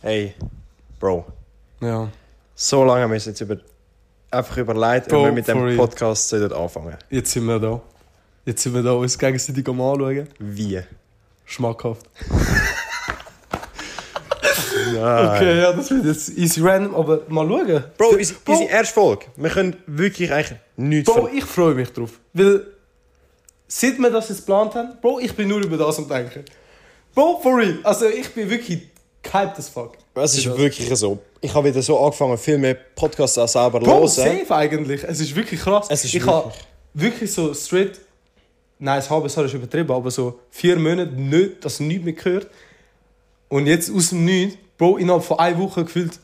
Hey, Bro. Ja. So lange haben wir uns jetzt über, einfach überlegt, Bro, ob wir mit dem. Podcast sollten anfangen Jetzt sind wir da. Jetzt sind wir da, uns gegenseitig am anschauen. Wie? Schmackhaft. Nein. Okay, ja, das wird jetzt easy random, aber mal schauen. Bro, unsere, Bro, unsere erste Folge. Wir können wirklich eigentlich nichts Bro, ich freue mich drauf. Weil, seit wir das jetzt geplant haben, Bro, ich bin nur über das am denken. Bro, for real. Also, ich bin wirklich hyped as fuck. Es ist das. wirklich so. Ich habe wieder so angefangen, viel mehr Podcasts auch selber zu hören. safe eigentlich. Es ist wirklich krass. Es ist ich habe wirklich so straight, nein, ein halbes Jahr ist übertrieben, aber so vier Monate nicht, das nichts mehr gehört. Und jetzt aus dem Nichts, Bro, innerhalb von einer Woche gefühlt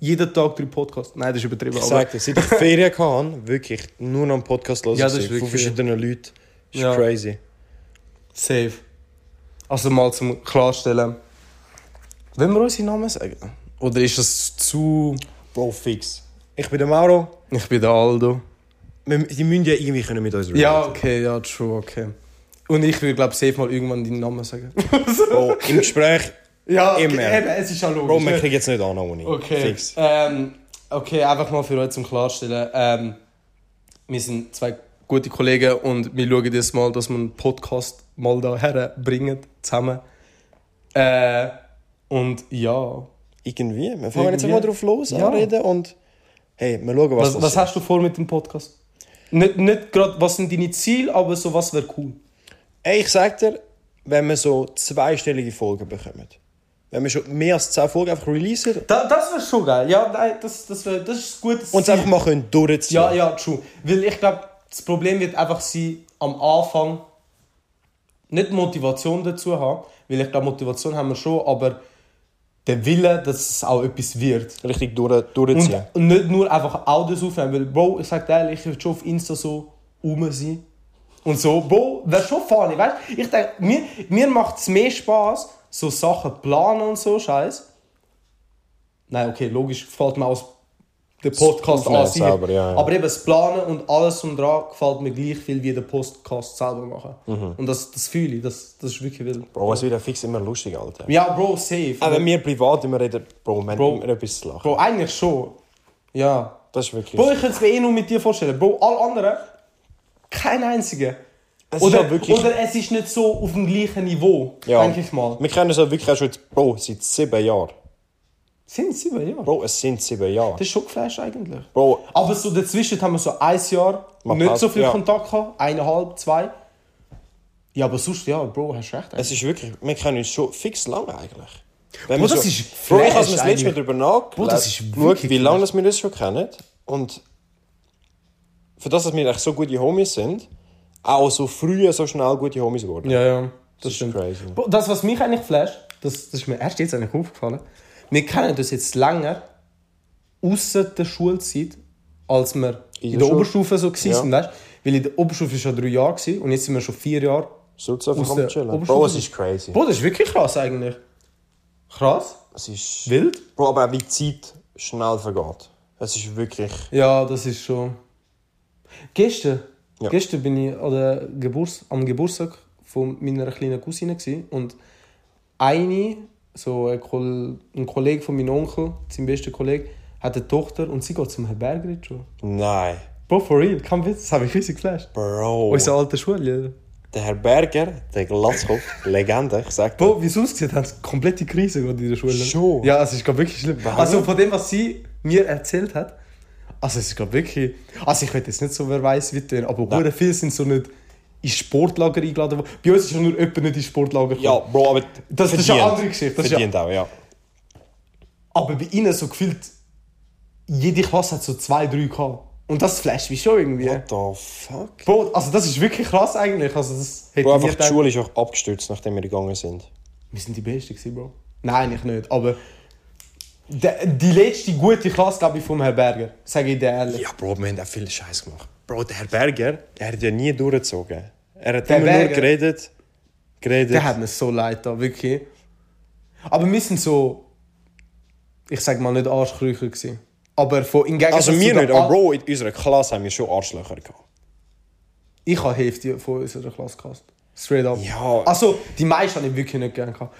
jeden Tag drei Podcasts. Nein, das ist übertrieben. Ich sag dir, seit ich Ferien hatte, wirklich nur noch einen Podcast hören Ja, das ist von wirklich- verschiedenen Leuten. Das ist Ja. crazy. Safe. Also mal zum Klarstellen. Wollen wir unsere Namen sagen? Oder ist das zu... Bro, fix. Ich bin der Mauro. Ich bin der Aldo. Wir, die müssen ja irgendwie können mit uns reden. Ja, okay, ja, true, okay. Und ich will, glaube safe mal irgendwann deinen Namen sagen. Bro, im Gespräch. ja, Immer. eben, es ist ja logisch. Bro, wir kriegen jetzt nicht an, ohne. Okay. Fix. Ähm, okay, einfach mal für euch zum Klarstellen. Ähm, wir sind zwei gute Kollegen und wir schauen jetzt mal, dass wir einen Podcast mal da herbringen, zusammen. Äh, und ja. Irgendwie. Wir fangen jetzt Irgendwie. mal drauf los, Ja. anreden und hey, wir schauen, was, Was, was hast du vor mit dem Podcast? Nicht, nicht gerade, was sind deine Ziele, aber so was wäre cool. Ey, ich sag dir, wenn wir so zweistellige Folgen bekommen, wenn wir schon mehr als 10 Folgen einfach releasen Da, das wäre schon geil. Ja, nein, das, das, wär, das ist ein gutes und es einfach mal können durchziehen Ja, ja, true. Weil ich glaube, das Problem wird einfach sein, am Anfang nicht Motivation dazu haben, weil ich glaube, Motivation haben wir schon, aber der Wille, dass es auch etwas wird. Richtig durch, durchziehen. Und, und nicht nur einfach Audios aufnehmen, weil, Bro, ich sag ehrlich, ich würde schon auf Insta so rum sein. Und so, Bro, wäre schon funny, weißt du? Ich denke, mir, mir macht es mehr Spaß, so Sachen planen und so, Scheiß. Nein, okay, logisch, gefällt mir aus der Podcast an sich. selber, ja, ja. Aber eben das Planen und alles und dran gefällt mir gleich viel wie der Podcast selber machen. Mhm. Und das, das fühle ich, das, das ist wirklich wild. Bro, es wird ja fix immer lustig, Alter. Ja, Bro, safe. Auch wenn wir privat immer reden, Bro, wir Bro. immer etwas zu lachen. Bro, eigentlich schon. Ja. Das ist wirklich... Bro, ich könnte es mir eh nur mit dir vorstellen. Bro, alle anderen, kein einziger. Es Oder, ja wirklich- oder es ist nicht so auf dem gleichen Niveau, Ja. denke ich mal. Wir kennen es ja wirklich auch schon, jetzt, Bro, seit sieben Jahren. Sind sieben Jahre? Bro, es sind sieben Jahre. Das ist schon geflasht eigentlich. Bro, Aber so dazwischen haben wir so ein Jahr Mal nicht Pause, so viel ja. Kontakt gehabt. Eineinhalb, zwei. Ja, aber sonst, ja, Bro, hast recht. es ist wirklich... Wir kennen uns schon fix lang eigentlich. Wenn Bro, das so, ist Bro, ich habe mir das letzte Mal eigentlich. darüber nachgedacht, Bro, das ist wirklich wie lange wir das schon kennen. Und für das, dass wir echt so gute Homies sind, auch so früh so schnell gute Homies geworden. Ja, ja, das, Das ist stimmt. crazy. Bro, Das, was mich eigentlich flasht, das, das ist mir erst jetzt eigentlich aufgefallen. Wir kennen das jetzt länger außer der Schulzeit, als wir in, der der Schule? Oberstufe so gewesen Ja. sind, weißt? Weil in der Oberstufe war schon drei Jahre gewesen, und jetzt sind wir schon vier Jahre. So zu der Bro, es ist crazy. Bro, das ist wirklich krass eigentlich. Krass? Es ist... Wild? Bro, aber auch wie die Zeit schnell vergeht. Es ist wirklich... Ja, das ist schon. Gestern, Ja. gestern bin ich an der Geburs am Geburtstag von meiner kleinen Cousine gewesen, und eine, so ein, Kol ein Kollege von meinem Onkel, sein bester Kollege, hat eine Tochter und sie geht zum Herberger schon. Nein. Bro, for real, kein Witz, das habe ich riesig geflasht. Bro. Unsere alte Schule. Der Herr Berger, der Glatzkopf, Legende, ich sag dir. Bro, wie es aussieht, haben sie komplette Krise in der Schule. Schon? Ja, es ist gerade wirklich schlimm. Warum? Also von dem, was sie mir erzählt hat, also es ist gerade wirklich... Also ich weiß jetzt nicht so, wer weiß wie tun, aber Nein. viele sind so nicht ins Sportlager eingeladen worden. Bei uns ist ja nur jemand nicht ins Sportlager Ja, gekommen. Bro, aber Das- das ist eine andere Geschichte, das ist ja- verdient auch, ja. Aber bei ihnen so gefühlt, jede Klasse hat so zwei, drei gehabt. Und das flasht mich schon irgendwie. What the fuck? Bro, also das ist wirklich krass eigentlich. Also das hätte Bro, ich einfach die Schule ist auch abgestürzt, nachdem wir gegangen sind. Wir sind die Besten gewesen, Bro. Nein, eigentlich nicht. Aber de, die letzte gute Klasse, glaube ich, vom Herrn Berger. Sage ich dir ehrlich. Ja, Bro, wir haben auch viel Scheiß gemacht. Bro, der Herr Berger, der hat ja nie durchgezogen. Er hat Der immer Berger? nur geredet, geredet. Der hat mir so leid da, wirklich. Aber wir sind so, ich sag mal nicht Arschkrücher gewesen. Aber von, im Gegensatz also wir nicht, aber Bro, in unserer Klasse haben wir schon Arschlöcher gehabt. Ich habe Hälfte von unserer Klasse gehasst. Straight up. Ja. Also, die meisten habe ich wirklich nicht gerne gehabt.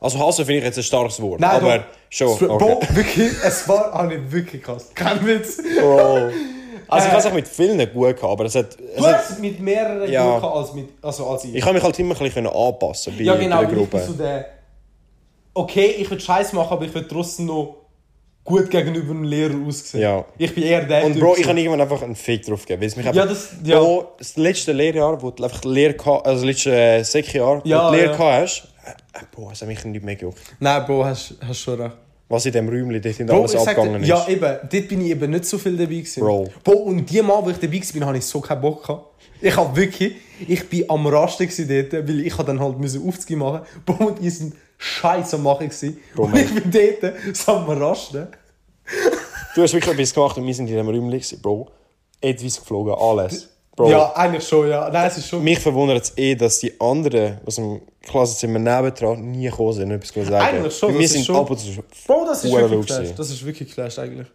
Also hassen finde ich jetzt ein starkes Wort. Nein, aber doch. schon. Es- Bro, Okay. wirklich, es war auch nicht wirklich krass. Kein Witz. Bro. Also ich Äh. habe es mit vielen gut gehabt, aber es hat, es Du hast es mit mehreren Ja. gut gehabt als, mit, also als ich. ich habe mich halt immer ein bisschen anpassen bei, ja, genau. der Gruppe. so der, okay, ich will Scheiß machen, aber ich will trotzdem noch gut gegenüber dem Lehrer aussehen. Ja. Ich bin eher der Und Typ Bro, ich habe irgendwann einfach einen Fick drauf gegeben. weil es mich Ja, einfach, das- ja. Bro, das letzte Lehrjahr, wo du einfach die Lehre gehabt, also das letzte äh, Sekjahr, Ja, wo du die Lehre ja. gehabt hast, äh, Bro, es hat mich nicht mehr gejuckt. Nein, Bro, hast, hast schon recht. Was in dem Räumchen dort in Bro, alles abgegangen ist. ja, eben, dort bin ich eben nicht so viel dabei gewesen. Bro. Bro, und die Mal, wo ich dabei war, habe ich so keinen Bock gehabt. Ich hab wirklich, ich bin am Rasten dort, weil ich dann halt müssen aufziehen machen. Bro, und ich sind scheiße am machen gewesen. Bro, und ich bin dort so am Rasten. Du hast wirklich etwas gemacht und wir sind in dem Räumchen, gewesen, Bro. Etwas geflogen, alles. Bro, Ja, eigentlich schon, ja. Nein, es ist schon... mich verwundert es eh, dass die anderen aus dem Klassenzimmer nebendran nie gekommen sind etwas sagen Eigentlich schon, Wir sind schon- ab und zu Bro, das ist wirklich gewesen. Das ist wirklich geflasht eigentlich.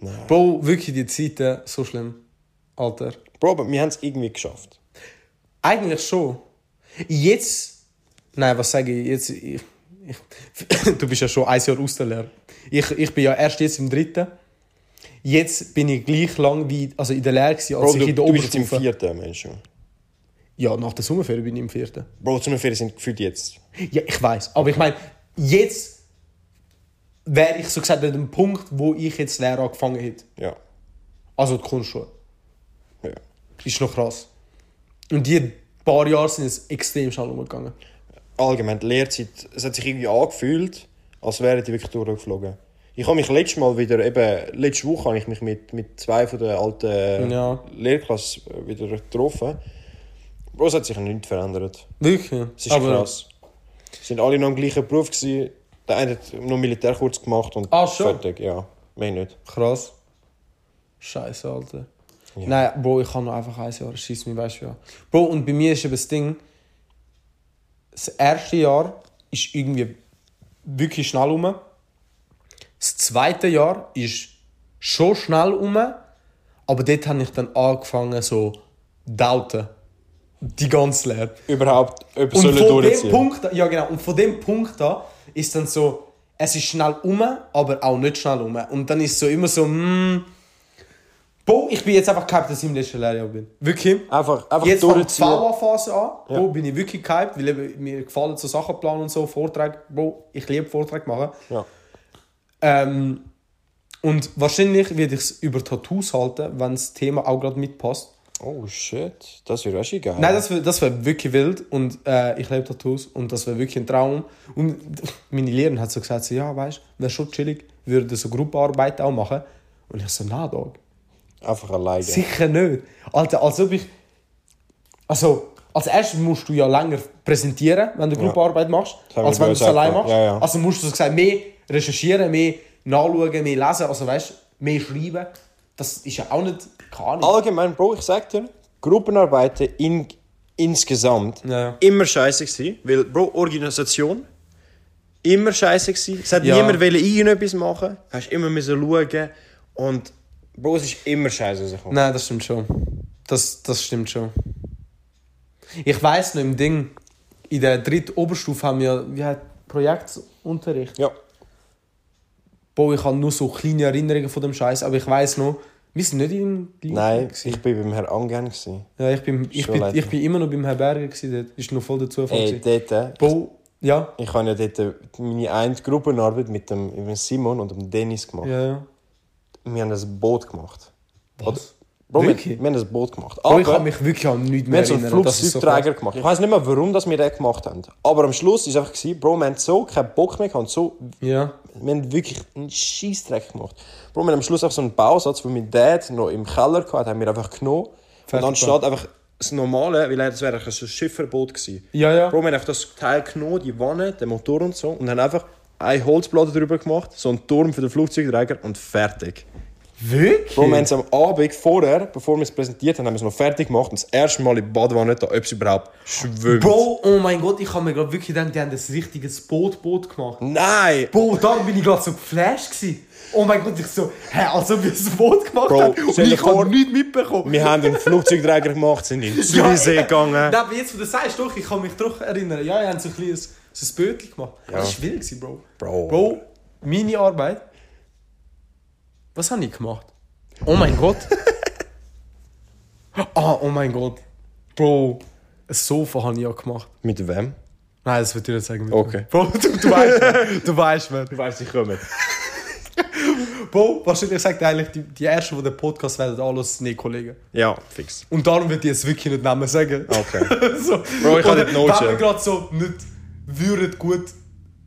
Nein. Bro, wirklich die Zeiten, so schlimm. Alter. Bro, aber wir haben es irgendwie geschafft. Eigentlich schon. Jetzt. Nein, was sage ich jetzt? Ich, du bist ja schon ein Jahr aus der Lehre. Ich, ich bin ja erst jetzt im dritten. Jetzt bin ich gleich lang wie also in der Lehre als Bro, ich du, in der du bist jetzt im Oberstufe. vierten, Mensch. Ja, nach der Sommerferien bin ich im vierten. Bro, zu einer Ferien sind gefühlt jetzt. Ja, ich weiß. Aber ich meine, jetzt wäre ich so gesagt an dem Punkt, wo ich jetzt Lehre angefangen hätte. Ja. Also die Kunstschule. ja. Ist noch krass. Und die paar Jahre sind es extrem schnell umgegangen. Allgemein, die Lehrzeit, es hat sich irgendwie angefühlt, als wären die wirklich durchgeflogen. Ich habe mich letztes Mal wieder, eben, letzte Woche habe ich mich mit, mit zwei von den alten Ja. Lehrklassen äh, wieder getroffen. Bro, es hat sich nichts verändert. Wirklich? Es ist krass. Sie sind alle noch im gleichen Beruf gewesen. Der eine hat noch Militärkurs gemacht und Ah, schon? fertig, ja. Mehr nicht. Krass. Scheiße, Alter. Nein, Bro, ich kann noch einfach ein Jahr. Scheiß mich, weißt du ja. Bro, und bei mir ist eben das Ding, das erste Jahr ist irgendwie wirklich schnell um. Das zweite Jahr ist schon schnell um, aber dort habe ich dann angefangen, so doubten. Die ganze Lehre. Überhaupt etwas Und von dem. Punkt, ja genau, und von dem Punkt an ist dann so, es ist schnell um, aber auch nicht schnell um. Und dann ist so immer so, hm, Bo, ich bin jetzt einfach gehypt, dass ich im letzten Lehrjahr bin. Wirklich. Einfach, einfach Jetzt fängt die. VA-Phase an. Bo, bin ich wirklich gehypt, weil eben, mir gefallen so Sachen planen und so, Vorträge. Bo, ich liebe Vorträge machen. Ja. Ähm, und wahrscheinlich werde ich es über Tattoos halten, wenn das Thema auch gerade mitpasst. Oh shit, das wäre schon geil. Nein, das wäre das wär wirklich wild und äh, ich liebe Tattoos und das wäre wirklich ein Traum. Und meine Lehrerin hat so gesagt, so, ja, weißt du, wäre schon chillig, würde so Gruppenarbeit auch machen. Und ich so, na, Dog, Einfach alleine. sicher nicht. Alter, als ob ich... Also, als erstes musst du ja länger präsentieren, wenn du Gruppenarbeit machst, als wenn du es gesagt, allein ja. machst. Ja, ja. Also musst du so gesagt mehr recherchieren, mehr nachschauen, mehr lesen, also weißt du, mehr schreiben. Das ist ja auch nicht... Keine Ahnung. Allgemein, Bro, ich sag dir, Gruppenarbeiten in, insgesamt Ja. immer scheiße gewesen. Weil, Bro, Organisation immer scheiße gewesen. Es hat Ja. niemand wollen irgendetwas machen. Du hast immer müssen schauen. Und, Bro, es ist immer scheiße rausgekommen. Nein, das stimmt schon. Das, das stimmt schon. Ich weiß noch im Ding, in der dritten Oberstufe haben wir wie heißt, Projektunterricht. Ja. Boah, ich habe nur so kleine Erinnerungen von dem Scheiß, aber ich weiß noch, wir sind nicht in gleich Nein, gewesen. ich bin beim Herrn Angern. gewesen. ja, ich bin, ich bin, ich bin immer noch beim Herr Berger gewesen, dort. Ist noch voll der Zufall. Ey, gewesen. dort, äh, Boah, ja, ich habe ja dort meine eine Gruppenarbeit mit dem, mit dem Simon und dem Dennis gemacht. ja, ja. Wir haben ein Boot gemacht. Was? Bro, wir, wir haben ein Boot gemacht. Boah, ich Aber- kann mich wirklich an nichts Wir mehr haben so einen erinnern. Das ist so krass. Flugzeugträger gemacht. Ich weiß nicht mehr, warum das wir den gemacht haben. Aber am Schluss war es einfach, Bro, wir haben so keinen Bock mehr gehabt. So, Ja. wir haben wirklich einen Scheissdreck gemacht. Bro, wir haben am Schluss einfach so einen Bausatz, den mein Dad noch im Keller hatte, haben wir einfach genommen. Fertig und anstatt einfach das Normale, weil das wäre ein Schifferboot gewesen. Ja, ja. Bro, wir haben einfach das Teil genommen, die Wanne, den Motor und so, und haben einfach eine Holzplatte drüber gemacht, so einen Turm für den Flugzeugträger und fertig. Wirklich? Bro, wir haben es am Abend vorher, bevor wir es präsentiert haben, haben wir es noch fertig gemacht und das erste Mal in Badewanne, da, ob es überhaupt schwimmt. Bro, oh mein Gott, ich habe mir gerade wirklich gedacht, die haben ein richtiges Boot-Boot gemacht. Nein! Bro, da bin ich gerade so geflasht gewesen. Oh mein Gott, ich so, hä, als ob wir ein Boot gemacht Bro, haben und ich habe nichts mitbekommen. Wir haben einen Flugzeugträger gemacht, sind in den Zürichsee gegangen. Nein, aber jetzt, wo du sagst, doch, ich kann mich doch erinnern. Ja, wir haben so ein kleines so ein Bötchen gemacht. Ja. Das war wild, Bro. Bro. Bro, meine Arbeit. Was habe ich gemacht? Oh mein Gott. Ah, oh mein Gott. Bro, ein Sofa habe ich ja gemacht. Mit wem? Nein, das würde ich nicht sagen. Okay. Bro, du, du weißt, du weißt, wer. Du weißt, ich komme. Bro, wahrscheinlich sagt eigentlich die, die Ersten, die den Podcast werden, alles sind eh Kollegen. Ja, fix. Und darum würde ich jetzt wirklich nicht Namen sagen. Okay. so. Bro, ich kann Oder nicht notchen. Wenn wir gerade so nicht würden gut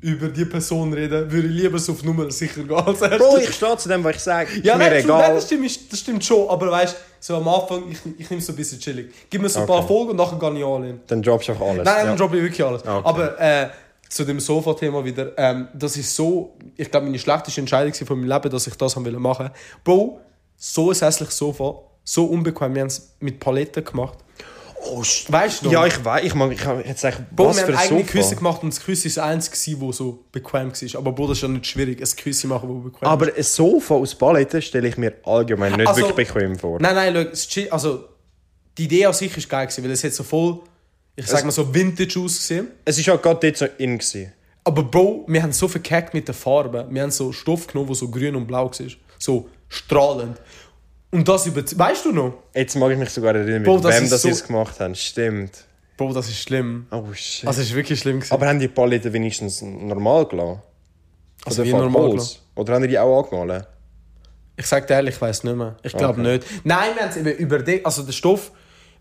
über die Person reden, würde ich lieber so auf Nummer sicher gehen als erstes. Bro, ich stehe zu dem, was ich sage. ja, mir nein, nein, egal. das, stimmt, das stimmt schon, aber weißt du, so am Anfang, ich, ich nehme es so ein bisschen chillig. Gib mir so ein paar Okay. Folgen und nachher gehe ich all in. Dann droppst du einfach alles. Nein, ja. dann droppe ich wirklich alles. Okay. Aber äh, zu dem Sofa-Thema wieder, ähm, das ist so, ich glaube, meine schlechteste Entscheidung von meinem Leben, dass ich das haben wollte machen. Bro, so ein hässliches Sofa, so unbequem, wir haben es mit Paletten gemacht. Oh, Weißt du noch? Ja, ich weiß. Ich mag, ich habe jetzt sagen, Bro, was wir für haben eigene. Küsse gemacht und das Küsse ist das einzige, das so bequem war. Aber Bro, das ist ja nicht schwierig, ein Küsse machen, das bequem Aber ein Sofa aus Paletten stelle ich mir allgemein nicht Also- wirklich bequem vor. Nein, nein, schau, ist- also die Idee an sich ist geil weil es hat so voll, ich sag mal so Vintage ausgesehen. Es war halt gerade dort so in. Gewesen. Aber Bro, wir haben so verkackt mit der Farbe. Wir haben so Stoff genommen, der so grün und blau war. So strahlend. Und das über... Weißt du noch? Jetzt mag ich mich sogar erinnern, mit Bro, das wem ist das so- sie es gemacht haben. Stimmt. Bro, das ist schlimm. Oh shit. Also, es ist wirklich schlimm gewesen. Aber haben die Paletten wenigstens normal gelassen? Also, Oder wie normal Holz? Oder haben die die auch angemalt? Ich sag dir ehrlich, ich weiß nicht mehr. Ich glaube Okay. nicht. Nein, wir haben es eben über den... Also, den Stoff...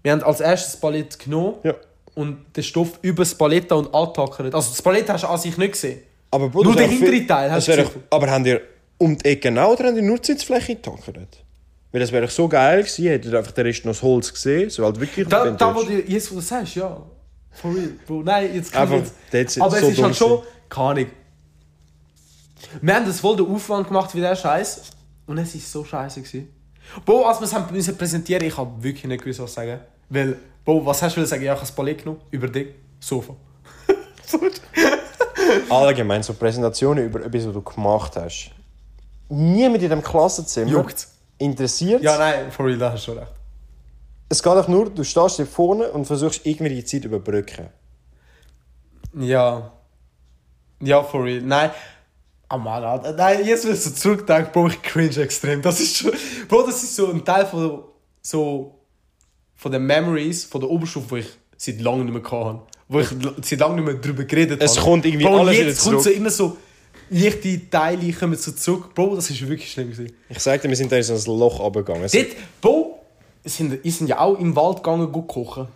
Wir haben als erstes das Palett genommen Ja. und den Stoff über das Palett und antackert. Also, das Palett hast du an sich nicht gesehen. Aber Bro, Nur das den wäre hinteren viel- Teil das hast du gesehen. Aber haben die um die Ecke genau oder haben die nur die Sitzfläche getackert? Weil das wäre doch so geil gewesen, hättet ihr einfach den Rest noch das Holz gesehen. So halt wirklich Da, da wo du jetzt wo du sagst, ja. For real, Bro. Nein, jetzt kann Einfach, ich jetzt... Aber so es ist halt schon... Keine Ahnung. Wir haben das voll den Aufwand gemacht wie der Scheiß und es ist so scheiße gewesen. Bro, als wir es haben müssen präsentieren, ich habe wirklich nicht gewusst, was sagen. Weil, Bro, was hast du sagen? Ja, ich habe das Palett genommen, über dich, Sofa. So. Allgemein, so Präsentationen über etwas, was du gemacht hast. Niemand in dem Klassenzimmer Juckt's. Interessiert ja, nein, for real, da hast du schon recht. Es geht auch nur, du stehst hier vorne und versuchst irgendwie die Zeit zu überbrücken. Ja. Ja, for real. Nein. Ah, Mann, Alter. Nein, jetzt, wenn ich so zurückdenke, Bro, ich cringe extrem. Das ist schon... Bro, das ist so ein Teil von so... von den Memories von der Oberstufe, wo ich seit langem nicht mehr hatte. Wo ich seit langem nicht mehr darüber geredet Es habe. kommt irgendwie Bro, alles jetzt wieder kommt so immer so... Leichte Teile kommen so zurück. Bro, das ist wirklich schlimm gewesen. Ich sagte, wir sind da in so ein Loch runtergegangen. Dort, Bro, wir sind, wir sind ja auch im Wald gegangen, gut kochen.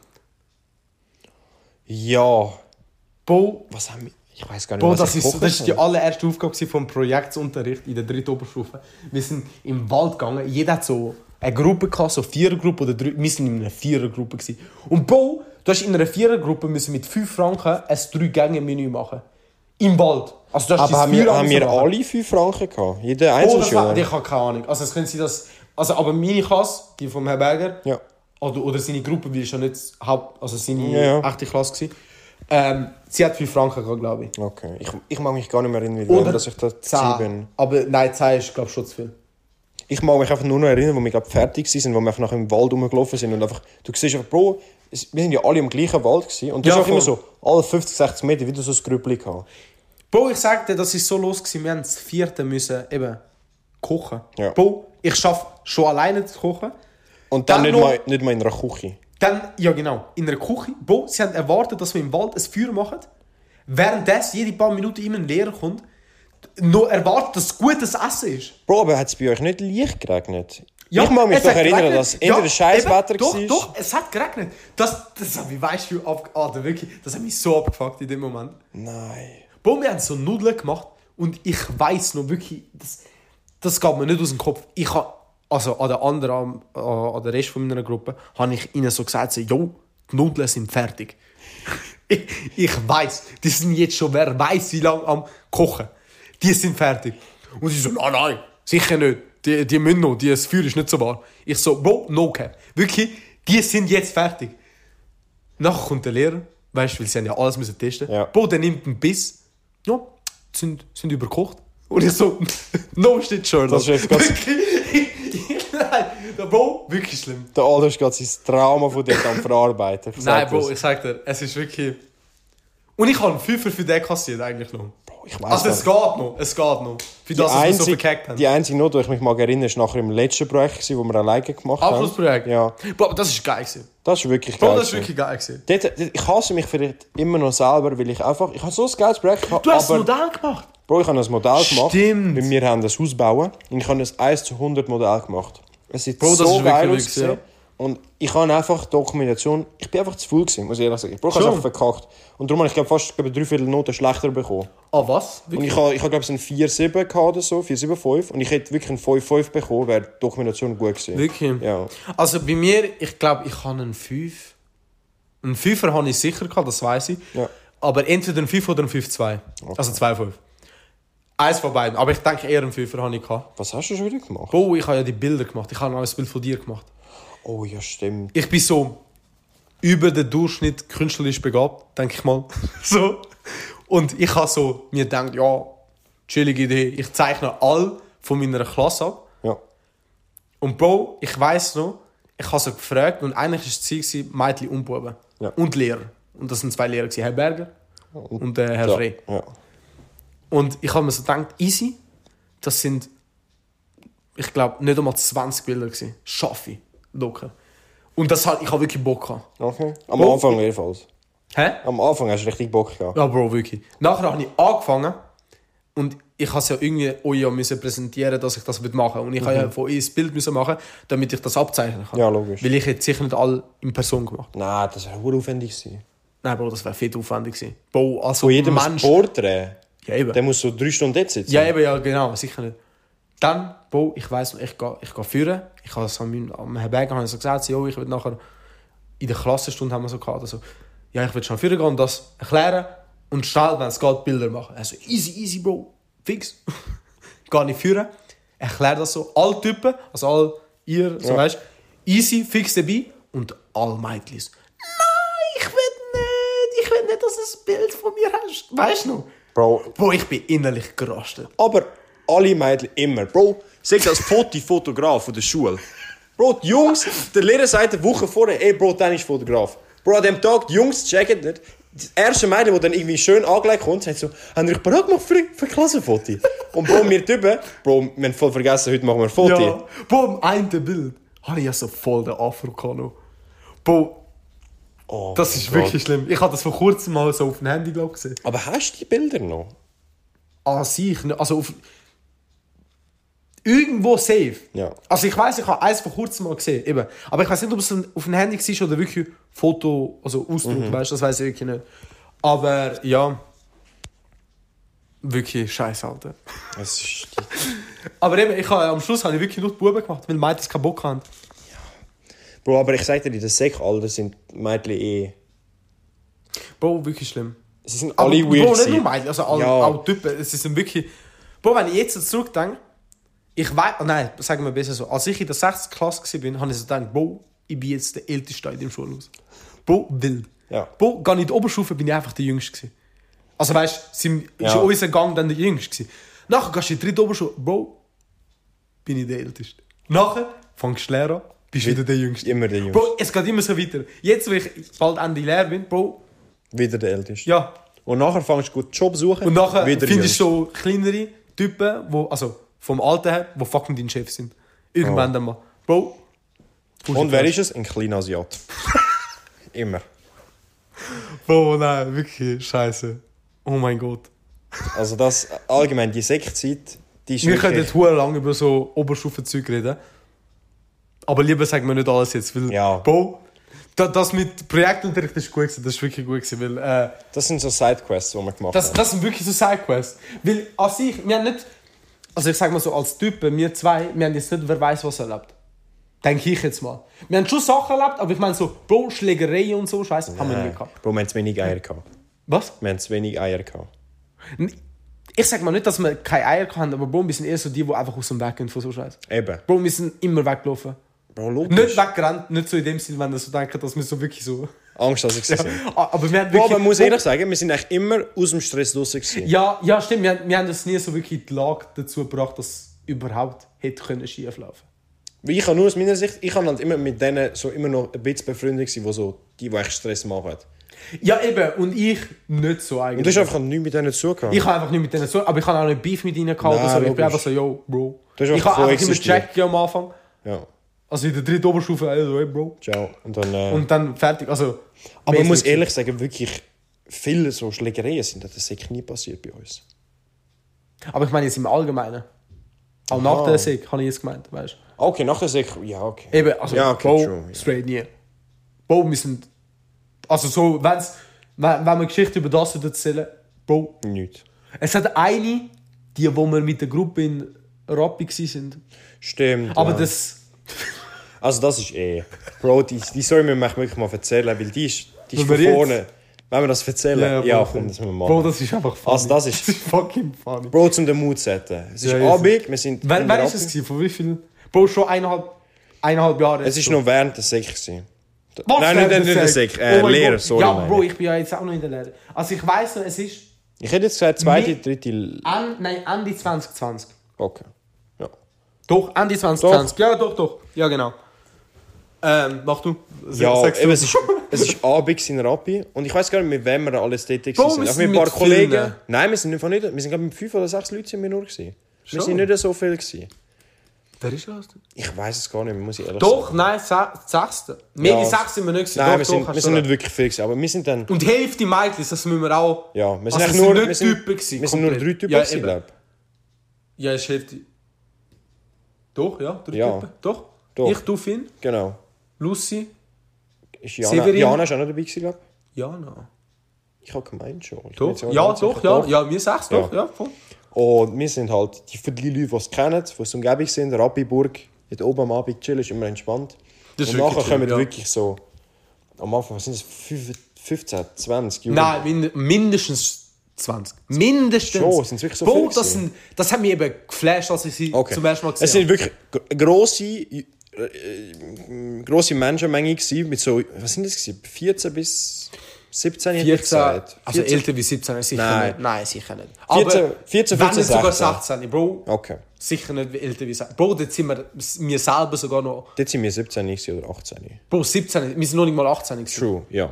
Ja. Bro, Was haben wir? Ich weiß gar nicht, Bro, was das ich ist, kochen das ist die allererste Aufgabe vom Projektunterricht in der dritten Oberstufe. Wir sind im Wald gegangen. Jeder hat so eine Gruppe gehabt, so Vierergruppe oder drei. Wir sind in einer Vierergruppe gewesen. Und Bro, du hast in einer Vierergruppe müssen mit 5 Franken ein drei Gänge Menü machen. Im Wald. Also du hast Aber haben wir, haben wir alle alle 5 Franken gehabt? Jeder Oh, das war, Einzelschüler? ich habe keine Ahnung. Also es könnte sein, dass... Also, aber meine Klasse, die vom Herrn Berger, Ja. oder, oder seine Gruppe, weil es ja nicht Haupt, also seine Ja, ja. echte Klasse gewesen, ähm, sie hat 5 Franken gehabt, glaube ich. Okay. Ich, ich mag mich gar nicht mehr erinnern, wie Oder dass ich da gewesen bin. Aber nein, 10 ist, glaube ich, schon zu viel. Ich mag mich einfach nur noch erinnern, wo wir glaub, fertig waren, wo wir einfach nach im Wald rumgelaufen sind und einfach, du siehst einfach, Bro, wir sind ja alle im gleichen Wald gewesen und du Ja, hast auch immer so alle 50, 60 Meter wieder so ein Grüppli gehabt. Bro, ich sag dir, das ist so los gewesen, wir haben das vierte müssen eben kochen. Ja. Bro, ich schaffe schon alleine zu kochen. Und dann, Dann nicht, noch- mal, nicht mal in einer Küche. Dann, ja genau, in einer Küche. Bro, sie haben erwartet, dass wir im Wald ein Feuer machen. Währenddessen jede paar Minuten immer ein Lehrer kommt. Noch erwartet, dass es gutes Essen ist. Bro, aber hat es bei euch nicht Licht geregnet? ich mag mich es doch erinnern, geregnet. dass entweder Ja, scheiß Wetter Doch, war. doch, es hat geregnet. Das, das hat mich, weißt du, ab, Alter, wirklich, das hat mich so abgefuckt in dem Moment. Nein. Wir haben so Nudeln gemacht und ich weiß noch wirklich, das, das geht mir nicht aus dem Kopf. Ich habe, also an der anderen, an, der Rest von meiner Gruppe, habe ich ihnen so gesagt, so, jo, die Nudeln sind fertig. ich, ich weiß, die sind jetzt schon, wer weiß wie lange am Kochen. Die sind fertig. Und sie so, nein, nein, sicher nicht. Die, die müssen noch, die, das Feuer ist nicht so warm. Ich so, Bro, no cap. Wirklich, die sind jetzt fertig. Nachher kommt der Lehrer, weißt du, weil sie haben ja alles müssen testen. Ja. Bro, der nimmt einen Biss. Ja, sind, sind überkocht. Und ich so, no shit, sure. Das ist ganz- Wirklich, nein, der Bro, wirklich schlimm. Der Alter ist gerade sein Trauma von dir am Verarbeiten. Nein, Bro, ich sag dir, es ist wirklich. Und ich habe einen Fünfer für den kassiert, eigentlich noch. Bro, ich weiß Also es geht noch, es geht noch. Für das, dass wir so verkackt haben. die einzige Not, die ich mich mag erinnern, ist nachher im letzten Projekt, wo wir alleine gemacht haben. Abschlussprojekt? Ja, Bro, das ist geil gewesen. das ist wirklich Bro, geil. das ist wirklich geil gewesen. Dort, ich hasse mich vielleicht immer noch selber, weil ich einfach... Ich habe so ein geiles Projekt gehabt, Du hast ein Modell gemacht. Bro, ich habe ein Modell gemacht. Stimmt. Weil wir haben das Haus bauen und ich habe ein 1 zu 100 Modell gemacht. Es sieht Bro, das so geil wirklich ausgesehen. Und ich habe einfach Dokumentation... Ich bin einfach zu faul gewesen, muss ich ehrlich sagen. Ich habe es Schon? einfach verkackt. Und darum habe ich glaub, fast glaub, drei Viertel Noten schlechter bekommen. Ah, was? Und ich habe, ich habe glaube ich, einen 4-7 gehabt oder so, 4-7-5. Und ich hätte wirklich einen 5-5 bekommen, wäre die Dokumentation gut gewesen. Wirklich? Ja. Also bei mir, ich glaube, ich habe einen 5. Einen 5er habe ich sicher gehabt, das weiß ich. Ja. Aber entweder einen 5 oder einen 5-2. Also 2-5. Eins von beiden. Aber ich denke eher einen 5er habe ich gehabt. Was hast du schon wieder gemacht? Bro, ich habe ja die Bilder gemacht. Ich habe ein Bild von dir gemacht. Oh ja, stimmt. Ich bin so über den Durchschnitt künstlerisch begabt, denke ich mal. so. Und ich habe so mir gedacht, ja, chillige Idee. Ich zeichne all von meiner Klasse ab. Ja. Und Bro, ich weiß noch, ich habe so gefragt und eigentlich war das Ziel Mädchen und Buben. Ja. Und Lehrer. Und das sind zwei Lehrer, Herr Berger und äh, Herr ja. Frey. ja. Und ich habe mir so gedacht, easy, das sind, ich glaube, nicht einmal 20 Bilder gewesen. Schaffe ich. Locker. Und das hat, ich habe wirklich Bock gehabt. Okay. Am Bro, Anfang jedenfalls. Hä? Am Anfang hast du richtig Bock gehabt. Ja, Bro, wirklich. Nachher habe ich angefangen und ich habe es ja irgendwie euch ja müssen präsentieren, dass ich das machen Und ich habe ja von euch ein Bild müssen machen, damit ich das abzeichnen kann. Mhm. Ja, logisch. Weil ich hätte sicher nicht alle in Person gemacht. Nein, das wäre aufwendig gewesen. Nein, Bro, das wäre viel aufwendig gewesen. Bro, also Von jedem Mensch... Porträt. Ja, eben. Der muss so drei Stunden dort sitzen. Ja, eben, ja, genau, sicher nicht. Dann, Bro, ich weiss noch, ich gehe ich geh führen. Ich habe es an meinem am Herrn Berger habe ich so gesagt, so, ich will nachher in der Klassenstunde haben wir so gehabt, also, ja, ich will schon führen gehen und das erklären und schnell, wenn es geht, Bilder machen. Also, easy, easy, Bro, fix. Gehe nicht führen, erkläre das so, alle Typen, also all ihr, so Ja. weißt easy, fix dabei und all Mädchen. Nein, ich will nicht, ich will nicht, dass du ein Bild von mir hast. Weißt du noch? Bro, Bro, ich bin innerlich gerastet. aber alle Mädchen immer. Bro, sag das Foto-Fotograf von der Schule. Bro, die Jungs, der Lehrer sagt eine Woche vorher, ey Bro, dann ist Fotograf. Bro, an dem Tag, die Jungs checken nicht. Das erste Mädchen, das dann irgendwie schön angelegt kommt, sagt so, haben ihr euch bereit gemacht für, für Klassenfoto? Und Bro, wir Typen, Bro, wir haben voll vergessen, heute machen wir ein Foto. Ja, Bro, im einen Bild habe ich ja so voll den Afro gehabt noch. Bro, Oh das ist Gott. wirklich schlimm. Ich habe das vor kurzem mal so auf dem Handy glaub, gesehen. Aber hast du die Bilder noch? An sich, ne- also auf... Irgendwo safe. Ja. Also ich weiß, ich habe eins vor kurzem mal gesehen, eben. Aber ich weiß nicht, ob es auf dem Handy war oder wirklich Foto, also Ausdruck, Mhm. weißt du, das weiß ich wirklich nicht. Aber ja, wirklich scheiße, Alter. Es ist Aber eben, ich habe, am Schluss habe ich wirklich nur die Buben gemacht, weil Mädchen keinen Bock haben. Bro, aber ich sag dir, in der Sek-Alter sind die Mädchen eh... Bro, wirklich schlimm. Sie sind Aber alle Bro, weird nicht nur. Mädchen, also alle, Ja. auch Typen. Es sind wirklich... Bro, wenn ich jetzt zurückdenke, ich weiß... Nein, sagen wir besser so. Als ich in der 6. Klasse war, habe ich so gedacht, Bro, ich bin jetzt der Älteste in dem Schulhaus. Bro, wild. Ja. Bro, gar nicht in die Oberstufe bin ich einfach der Jüngste. gewesen. Also weißt du, ist Ja. in unserem Gang dann der Jüngste. gewesen. Nachher gehst du in die dritte Oberstufe, Bro, bin ich der Älteste. Nachher fängst du Lehrer an, bist wieder der Jüngste. Immer der Jüngste. Bro, es geht immer so weiter. Jetzt, wo ich bald Ende Lehrer bin, Bro, Wieder der Älteste. ja, Und nachher fängst du gut Job suchen. Und nachher findest du so kleinere Typen, wo, also vom Alter her, die fucking dein Chef sind. Irgendwann Oh. dann mal. Bro. Und wer ist es? Ein kleiner Asiat. Immer. Bro, nein, wirklich scheiße. Oh mein Gott. Also das, allgemein, die Sektzeit, die ist Wir können wirklich... jetzt hure lang über so Oberstufenzeug reden. Aber lieber sagen wir nicht alles jetzt, weil, Ja. Bro, da, das mit Projektunterricht ist gut gewesen, das ist wirklich gut gewesen, weil, äh, Das sind so Sidequests, die wir gemacht Das, haben. das sind wirklich so Sidequests. Weil an sich, wir haben nicht, also ich sag mal so, als Typen, wir zwei, wir haben jetzt nicht, wer weiß was erlebt. Denke ich jetzt mal. Wir haben schon Sachen erlebt, aber ich meine so, Bro, Schlägerei und so, Scheiße, haben wir nie gehabt. Bro, wir haben zu wenig Eier gehabt. Was? Wir haben zu wenig Eier gehabt. Ich sag mal nicht, dass wir keine Eier hatten, aber Bro, wir sind eher so die, die einfach aus dem Weg gehen von so Scheiße. Eben. Bro, wir sind immer weggelaufen. Bro, logisch. Nicht weggerannt, nicht so in dem Sinn, wenn ihr so denkt, dass wir so wirklich so... Angst, dass ich. Ah, Aber wir haben wirklich... aber man muss ehrlich sagen, wir sind eigentlich immer aus dem Stress gewesen. Ja, ja, stimmt. Wir, haben- wir haben das nie so wirklich die Lage dazu gebracht, dass es überhaupt hätte können schief laufen. Weil Ich kann nur aus meiner Sicht, ich kann halt immer mit denen so immer noch ein bisschen befreundet wo so, die, die echt Stress machen. Ja, eben, und ich nicht so Und eigentlich. du hast einfach nichts mit denen zu tun. ich habe einfach nicht mit denen so, aber ich habe auch nicht Beef mit ihnen gehabt Nein, so. Ich bin einfach so, yo, Bro. Ich habe einfach immer gecheckt am Anfang. Ja, Also in der dritten Oberstufe, also, hey, Bro. ciao. Und dann, äh, Und dann fertig, also... aber ich muss ehrlich sagen, wirklich viele so Schlägereien sind, das ist sicher nie passiert bei uns. Aber ich meine jetzt im Allgemeinen. Auch nach der Sek habe ich es gemeint, weißt du. Okay, nachher sicher, ja, okay. Eben, also, Ja, okay, Bro, true, straight nie. Bro, wir sind... Also so, wenn's, wenn, wenn wir Geschichte über das erzählen, Bro, Nicht. es hat eine, die, wo wir mit der Gruppe in Rappi waren. Stimmt. Aber ja. das... Also das ist eh. Bro, die, die Story müssen wir wirklich mal erzählen, weil die ist, die ist von vorne. Wenn wir das erzählen, ja, Bro, komm, das müssen wir Bro, machen. das ist einfach funny. Also das ist- Das ist fucking funny. Bro, zum den Mut setzen. Es ist Ja, ja. Abend, wir sind... Wann, in ist es gewesen? Von wie viel? Bro, schon eineinhalb, eineinhalb Jahre. Es ist noch während der Sek. Was Nein, nicht, nicht der Sek? Äh, Oh Lehrer, sorry. Ja, Bro, ich. bin ja jetzt auch noch in der Lehre. Also ich weiss noch, es ist... Ich hätte jetzt gesagt, zweite, dritte... An, nein, Ende 2020. Okay. Ja. Doch, Ende 2020. Ja, doch, doch. Ja, genau. Ähm, mach du. Ja, Sagst du. eben, es ist, es ist Abend in Rappi und ich weiß gar nicht, mit wem wir alles dort Bro, waren. wir Auch sind mit ein paar Kollegen. vielen. Nein, wir sind einfach nicht... Wir sind glaube mit fünf oder sechs Leuten sind wir nur gewesen. Wir sind nicht so viel gewesen. Wer ist das? Ich weiß es gar nicht mehr, muss ich ehrlich sagen. Doch, nein, se- sechste. Mehr Ja. wie sechs sind wir nicht gewesen. Nein, doch, wir sind, doch, wir sind nicht wirklich viel gewesen, aber wir sind dann... Und die Hälfte Mädchen, das müssen wir auch... Ja, wir sind Also, nur... sind wir sind, Typen gewesen, wir sind nur drei. Typen Ja, gewesen, glaube Ja, ist Hälfte... Doch, ja, drei Ja. Typen. Doch. Doch. Ich, du, Finn, ich. Genau. Lucy, Ist Jana, Severin? Jana ist auch noch dabei gewesen, glaube Jana. ich. Ich habe gemeint schon. Ich Doch. jetzt auch Ja, doch, ja. Ja, wir sechs, doch, Ja. ja, voll. Und wir sind halt die für die Leute, die es kennen, die es umgebung sind, Rappiburg, dort oben am Abend chillen, ist immer entspannt. Das und nachher kommen ja. wirklich so, am Anfang, sind das, 15, 20 Jahre? Nein, mind mindestens 20. Mindestens. Schon, sind's wirklich so viele das, sind, das hat mich eben geflasht, als ich sie Okay. zum ersten Mal gesehen Es sind wirklich gr- grosse, äh, äh, grosse Menschenmenge gewesen, mit so, was sind das gewesen? 14 bis 17, hätte ich 14, gesagt. also 14. älter wie 17 sicher Nein. nicht. Nein, sicher nicht. 14, 14, wenn 15, nicht sogar 16. 16, Bro. Okay. Sicher nicht wie älter wie 16. Bro, dort sind wir, wir selber sogar noch... Dort sind wir 17 gewesen oder 18. Bro, 17, wir sind noch nicht mal 18 gewesen. True, ja.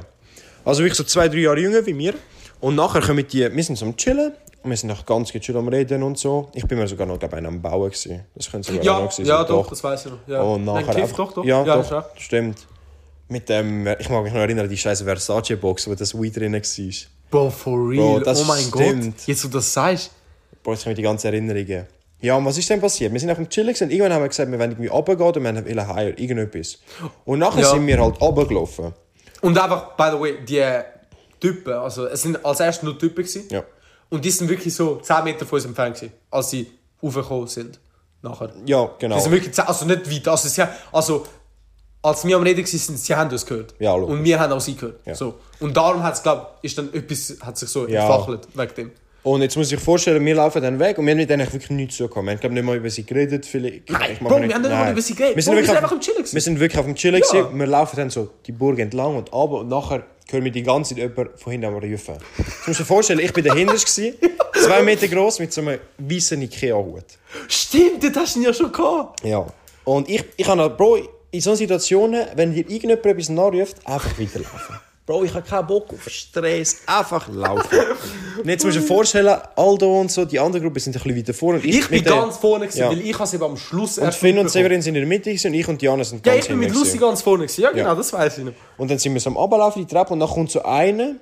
Also wirklich so zwei, drei Jahre jünger wie mir. Und nachher kommen die, wir sind so am Chillen. Und wir sind noch ganz chill am Reden und so. Ich bin mir sogar noch, glaube ich, am Bauen gewesen. Das könnte sogar auch Ja, noch gewesen ja sein, doch, das weiß ich noch. Ja. Und nachher Nein, einfach, doch, doch. Ja, hast doch, stimmt. Mit dem, ich mag mich noch erinnern, die scheiße Versace-Box, wo das Weed drin war. Bro, for real. Bro, das oh mein stimmt. Gott. Jetzt, wo du das sagst. Boah, jetzt kommen die ganzen Erinnerungen. Ja, und was ist denn passiert? Wir sind auf dem Chillen und irgendwann haben wir gesagt, wir wollen irgendwie runtergehen und wir wollen heim, irgendetwas. Und nachher Ja. sind wir halt runtergelaufen. Und einfach, by the way, die Typen, also es sind als erstes nur Typen gewesen. Ja. Und die sind wirklich so 10 Meter von uns entfernt gewesen, als sie raufgekommen sind. Nachher. Ja, genau. Die sind wirklich, 10 also nicht weit, also, sie, also als wir am Reden waren, sind, sie haben uns gehört. Ja, logisch. Und wir haben auch sie gehört. Ja. So. Und darum hat es, glaube ist dann etwas, hat sich so Ja. entfachelt, wegen dem. Und jetzt muss ich vorstellen, wir laufen dann weg und wir haben mit denen wirklich nichts zu tun. Wir haben glaub, nicht mal über sie geredet. Vielleicht, Nein, Bro, wir haben nicht mal über sie geredet. Wir sind, Bro, wir wirklich sind auf- einfach am Chillen gewesen. Wir sind wirklich auf dem Chillen. Ja. gewesen. Wir laufen dann so die Burg entlang und runter und nachher hören wir die ganze Zeit jemanden von hinten am rufen. Du musst dir vorstellen, ich bin dahinter, zwei Meter groß mit so einem weißen Ikea-Hut. Stimmt, das hast du ja schon gehabt. Ja. Und ich, ich habe Bro, in solchen Situationen, wenn dir irgendjemand etwas nachruft, einfach weiterlaufen. Bro, ich habe keinen Bock auf Stress, einfach laufen. Und jetzt musst du dir vorstellen, Aldo und so, die andere Gruppe sind ein bisschen weiter vorne. und Ich bin der- ganz vorne, gewesen, Ja. weil ich habe es eben am Schluss Und Finn und. Severin sind in der Mitte gewesen und ich und Diana sind Ja, ganz ich bin mit Lucy ganz vorne. Gewesen. Ja, genau, Ja. das weiß ich noch. Und dann sind wir so am Ablaufen, die Treppe, und dann kommt so eine,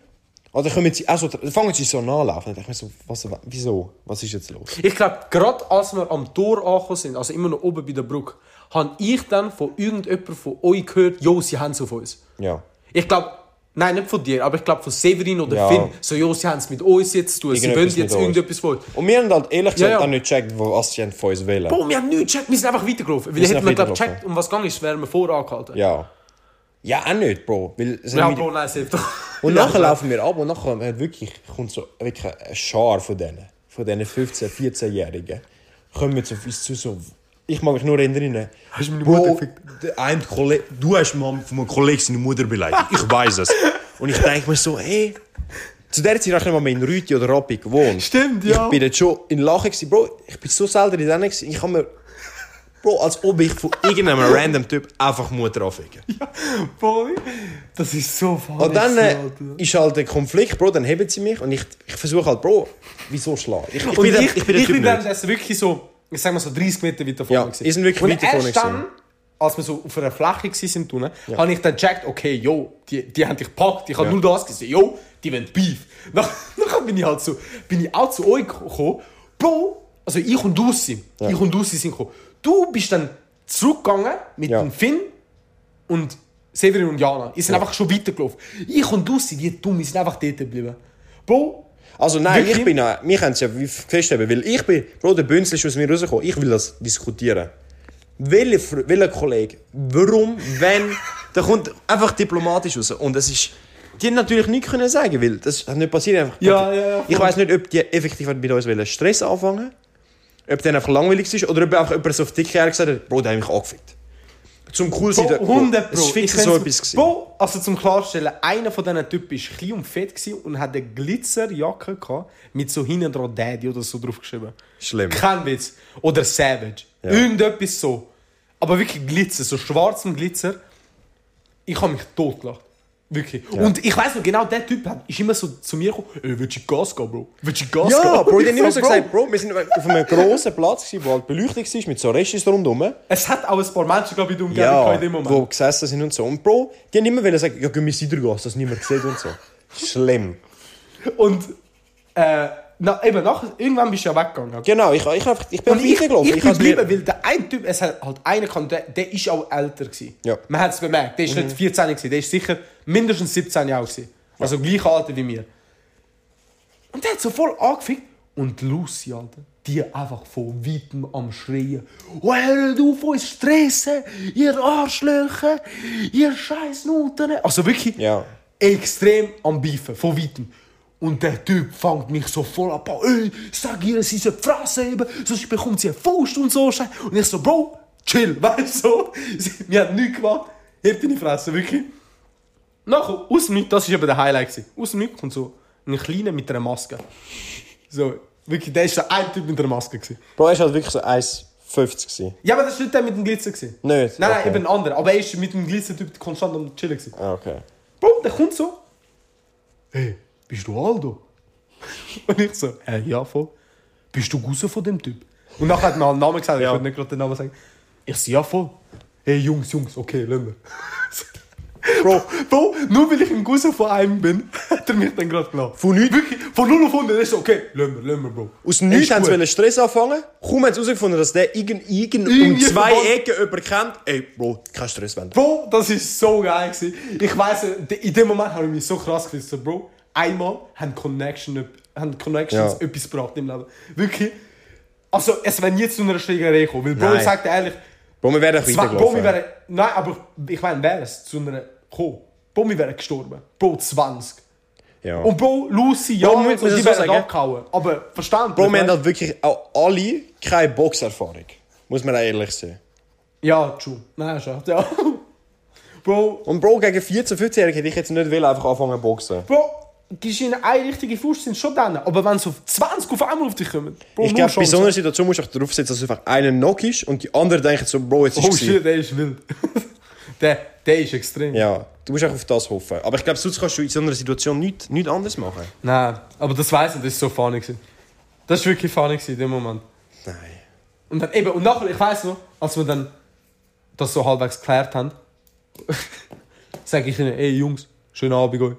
oder kommen sie, also, dann fangen sie so nachlaufen. Ich mir so, was, wieso? Was ist jetzt los? Ich glaube, gerade als wir am Tor angekommen sind, also immer noch oben bei der Brücke, habe ich dann von irgendjemandem von euch gehört, jo, sie haben es auf uns. Ja. Ich glaube, nein, nicht von dir, aber ich glaube von Severin oder Ja. Finn, so, jo, sie haben es mit uns jetzt zu tun, sie wollen jetzt irgendetwas von uns. Und wir haben halt ehrlich gesagt Ja, ja. auch nicht gecheckt, was sie von uns wollen. Bro, wir haben nichts gecheckt, wir sind einfach weitergelaufen. Weil hätten wir, gecheckt, um was gegangen ist, wären wir vorher angehalten. Ja. Ja, auch nicht, Bro. Weil Ja, Bro, nein, safe doch. Und nachher laufen wir ab und nachher wirklich, kommt so wirklich eine Schar von denen, von diesen 15-, 14-Jährigen, kommen jetzt auf uns zu so. Ich mag mich nur erinnern. Hast du meine Bro, Mutter eine Kollege, du hast mal von meinem Kollegen seine Mutter beleidigt. Ich weiß es. Und ich denke mir so, hey, zu der Zeit habe ich nicht mal in Rüti oder Rappi gewohnt. Stimmt, ja. Ich bin dort schon in Lachen gewesen. Bro, ich bin so selten in denen gewesen. Ich habe mir Bro, als ob ich von irgendeinem random Typ einfach Mutter anficken. Boy, das ist so funny. Und dann äh, ist halt der Konflikt, Bro, dann heben sie mich und ich, ich versuche halt, Bro, wieso schlagen? Ich, ich, bin, der, ich, ich bin der ich Typ bin nicht. währenddessen wirklich so, ich sag mal so 30 Meter weiter vorne. Ja, gewesen. seid wirklich Und weiter erst vorne dann, als wir so auf einer Fläche waren, tun, habe ich dann gecheckt, okay, yo, die, die haben dich gepackt. Ich habe Ja. nur das gesehen, yo, die wollen Beef. Nach, nachher bin ich halt so, bin ich auch zu euch gekommen. Bro, also ich und Dussi, ich und Dussi sind gekommen. Du bist dann zurückgegangen mit Ja. dem Finn und Severin und Jana. Ihr sind einfach schon weitergelaufen. Ich und Dussi, wie dumm, wir sind einfach dort geblieben. Bro, Also nein, Wirklich? ich bin, auch- wir können es ja feststellen, weil ich bin, Bro, der Bünzli ist aus mir rausgekommen, ich will das diskutieren. Welcher, welcher Kollege, warum, wenn, da kommt einfach diplomatisch raus und es ist, die haben natürlich nichts können sagen, weil das hat nicht passiert. Einfach, Ja, ja, ja, Ich weiß nicht, ob die effektiv mit uns Stress anfangen ob der einfach langweilig ist oder ob einfach jemand so auf die Dicke gesagt hat, Bro, der hat mich angefickt. Zum cool sein, Bro, da- 100 Pro. Es Ich so etwas. Bro, also zum Klarstellen, einer von diesen Typen war klein und fett und hat eine Glitzerjacke gehabt, mit so hinten dran Daddy oder so draufgeschrieben. Schlimm. Kein Witz. Oder Savage. Irgendetwas so. Aber wirklich Glitzer, so schwarzem Glitzer. Ich habe mich totgelacht. Wirklich. Und ich weiß noch genau, der Typ hat, ist immer so zu mir gekommen, ey, willst du Gas gehen, Bro? Willst du Gas gehen? Ja, Bro, die Ich immer so gesagt, Bro, wir sind auf einem grossen Platz, wo halt beleuchtet war, mit so Restis rundherum. Es hat auch ein paar Menschen, glaube ich, in der Umgebung Ja, gehabt in dem Moment. wo gesessen sind und so. Und Bro, die haben immer wollen sagen, ja, gehen wir weitergehen, dass das niemand sieht und so. Schlimm. Und, äh, na, eben, nachher, irgendwann bist du ja weggegangen. Genau, ich, ich, ich, ich bin auf ich, weitergelaufen. ich, Ich bin geblieben, weil der eine Typ, es hat halt einer kann, der, der ist auch älter gewesen. Ja. Mhm. Man hat es bemerkt, der ist nicht 14 gewesen, der ist sicher mindestens 17 Jahre gewesen. Also gleich Alter wie mir. Und der hat so voll angefickt. Und Lucy, Alter, die einfach von weitem am Schreien. Oh, hört auf uns stressen, ihr Arschlöcher, ihr scheiß. Also wirklich Ja. extrem am Beefen, von weitem. Und der Typ fängt mich so voll ab. Ey, sag ihr, sie soll Fresse heben, sonst bekommt sie eine Faust und so. Und ich so, Bro, chill, weißt du? So. Wir haben nichts gemacht. Hebt deine Fresse, wirklich. Nachher, aus dem Nichts, das war eben der Highlight. gewesen. Aus dem Nichts kommt so ein Kleiner mit einer Maske. So, wirklich, der ist so ein Typ mit einer Maske. Gewesen. Bro, er war halt wirklich so 1,50 gewesen. Ja, aber das war nicht der mit dem Glitzer. Gewesen. Nicht? Nein, nein, Okay. eben ein anderer. Aber er ist mit dem Glitzer-Typ konstant am Chillen. Gewesen. Ah, okay. Bro, der kommt so. Hey, bist du Aldo? Und ich so, äh, ja, voll. Bist du Cousin von dem Typ? Und nachher hat mir einen Namen gesagt, ich Ja. würde nicht gerade den Namen sagen. Ich so, ja, voll. Hey, Jungs, Jungs, okay, lass mir. Bro, Bro, nur weil ich ein Cousin von einem bin, hat er mich dann gerade gelassen. Von nichts? Wirklich, von 0 auf 100, ist so, okay, lass mir, lass mir, Bro. Aus Nichts haben sie Stress anfangen. Kaum haben sie herausgefunden, dass der irgend, irgend um zwei Ecken jemanden kennt. Ey, Bro, kein Stress wenden. Bro, das ist so geil gewesen. Ich weiss, in dem Moment habe ich mich so krass gefühlt. So, Bro, einmal haben, Connection, haben Connections Ja. etwas gebracht im Leben. Wirklich. Also, es wäre nie zu einer Schlägerei gekommen. Weil, Bro, Nein. ich sag dir ehrlich, Bro, wir werden auch zwei, Bro, wir weitergelaufen. wären, nein, aber ich meine, wäre es zu einer gekommen. Bro, wir wären gestorben. Bro, 20. Ja. Und Bro, Lucy, ja, und die so sagen? abgehauen. Aber verstanden. Bro, wir haben halt wirklich auch alle keine Boxerfahrung. Muss man ehrlich sein. Ja, true. Nein, schon. Ja. Bro, Und Bro, gegen 14-, 15-Jährige hätte ich jetzt nicht will einfach anfangen zu boxen. Bro, gibst ihnen eine richtige Fuß, sind schon dann. Aber wenn so 20 auf einmal auf dich kommen, Bro, Ich glaube, bei so einer Situation musst du auch darauf setzen, dass einfach einer knock ist und die anderen denken so, Bro, jetzt ist Oh shit, der ist wild. der, der ist extrem. Ja, du musst auch auf das hoffen. Aber ich glaube, sonst kannst du in so einer Situation nichts, nichts anderes machen. Nein, aber das weiß ich, das ist so funny gewesen. Das war wirklich funny gewesen in dem Moment. Nein. Und dann eben, und nachher, ich weiß noch, als wir dann das so halbwegs geklärt haben, sage ich ihnen, ey Jungs, schönen Abend euch.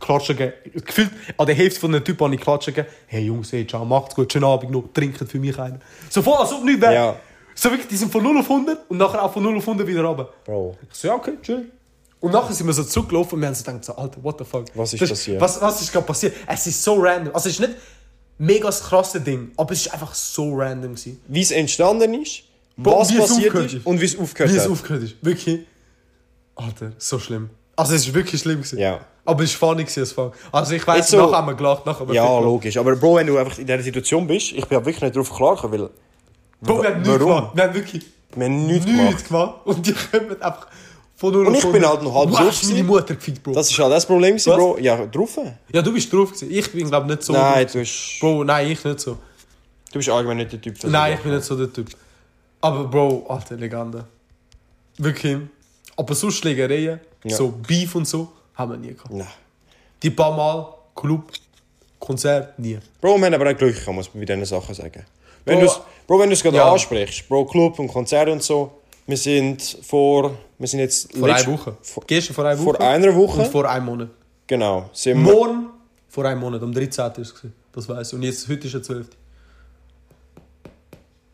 Klatschen geben. Gefühlt, an der Hälfte von den Typen habe ich klatschen gegeben. Hey Jungs, hey, ciao, macht's gut, schönen Abend noch, trinkt für mich einen. So voll, als ob nichts wäre. Ja. So wirklich, die sind von 0 auf 100 und nachher auch von 0 auf 100 wieder runter. Bro. Ich so, ja, okay, chill. Und nachher sind wir so zurückgelaufen und wir haben so gedacht, so, Alter, what the fuck? Was ist Das- passiert? Was, was ist gerade passiert? Es ist so random. Also es ist nicht mega das krasse Ding, aber es ist einfach so random gewesen. Wie es entstanden ist, Bro, was passiert ist und wie es aufgehört Wie es hat. aufgehört ist. Wirklich. Alter, so schlimm. Also es ist wirklich schlimm gewesen. Ja. Aber es war funny als Fall. Also ich weiß, so- nachher haben wir gelacht, nachher haben Ja, viel logisch. Aber Bro, wenn du einfach in dieser Situation bist, ich bin wirklich nicht darauf klargekommen, weil Bro, wir haben nichts gemacht. Wir haben wirklich wir haben nichts nichts gemacht. gemacht. Und die kommen einfach von 0 Und ich bin 100. halt noch halb drauf meine. Mutter gefickt, Bro. Das ist halt das Problem, gewesen? Bro. Ja, drauf? ja, du bist drauf gewesen. Ich bin, glaube nicht so Nein, drauf. du bist, Bro, nein, ich nicht so. du bist allgemein nicht der Typ für Nein, ich bin nicht so der Typ. Aber Bro, alte Legende. Wirklich. Aber so Schlägereien, Ja. so Beef und so, haben wir nie gehabt. Nein. Die paar Mal, Club, Konzert, nie. Bro, wir haben aber auch Glück, gehabt, muss man bei diesen Sachen sagen. Wenn Bro, du's, Bro, wenn du es gerade ja. ansprichst, Bro, Club und Konzert und so, wir sind vor, wir sind jetzt Vor einer Woche. Vor, Gestern vor einer Woche. vor einer Woche, Und vor einem Monat. genau, sind Morgen vor einem Monat, am 13. ist es. Das weiß ich. Und jetzt, heute ist der 12.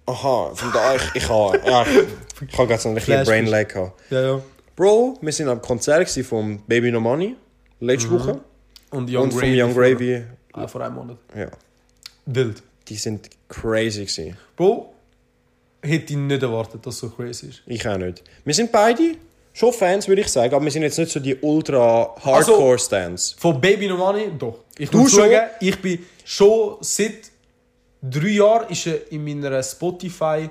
aha, von da, ich, ich habe, ja, ich, ich habe gerade so ein bisschen Brain Lag gehabt. Ja, ja. Bro, wir sind am Konzert vom Baby No Money, letzte Woche, Und Young und vom Gravy Young vor- Gravy, Ah, vor einem Monat. ja, Wild. die sind crazy gewesen. Bro, hätte ich nicht erwartet, dass es so crazy ist. Ich auch nicht. Wir sind beide schon Fans, würde ich sagen, aber wir sind jetzt nicht so die ultra hardcore Stans. Von Baby No Money, doch. Ich Du muss schon? sagen, ich bin schon seit drei Jahren ist er in meiner Spotify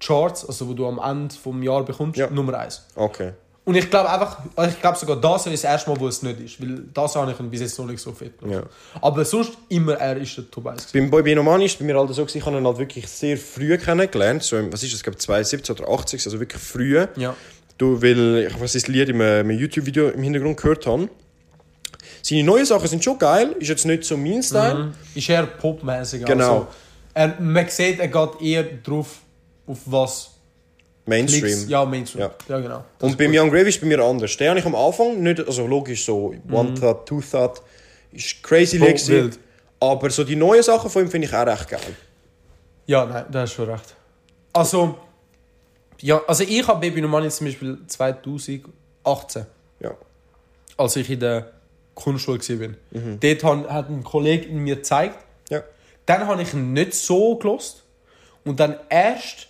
Charts, also wo du am Ende vom Jahr bekommst, Ja. Nummer 1. Okay. Und ich glaube einfach, also ich glaube sogar das ist das erste Mal, wo es nicht ist, weil das habe ich ihn bis jetzt noch nicht so fit gemacht. Aber sonst immer er ist der Top 1. gewesen. Beim Boy Binomani ist bei mir halt so, ich habe ihn halt wirklich sehr früh kennengelernt. So, im- was ist das, ich glaube 2017 oder 80, also wirklich früh. Ja. Du, weil ich was das Lied im, im YouTube-Video im Hintergrund gehört habe. Seine neuen Sachen sind schon geil, ist jetzt nicht so mein Style. Ist eher popmäßig. Genau. Also, er, man sieht, er geht eher drauf, auf was Mainstream. Klicks. Ja, Mainstream. Ja. Ja, genau. Das Und beim gut. Young Gravy ist bei mir anders. Den habe ich am Anfang nicht, also logisch so, One Thought, Two Thought, ist crazy Legacy. wild. Aber so die neuen Sachen von ihm finde ich auch recht geil. Ja, nein, da hast du schon recht. Also, ja, also ich habe Baby No Money zum Beispiel 2018, Ja. als ich in der Kunstschule war. Mhm. Dort hat ein Kollege in mir gezeigt. Ja. Dann habe ich ihn nicht so gelost. Und dann erst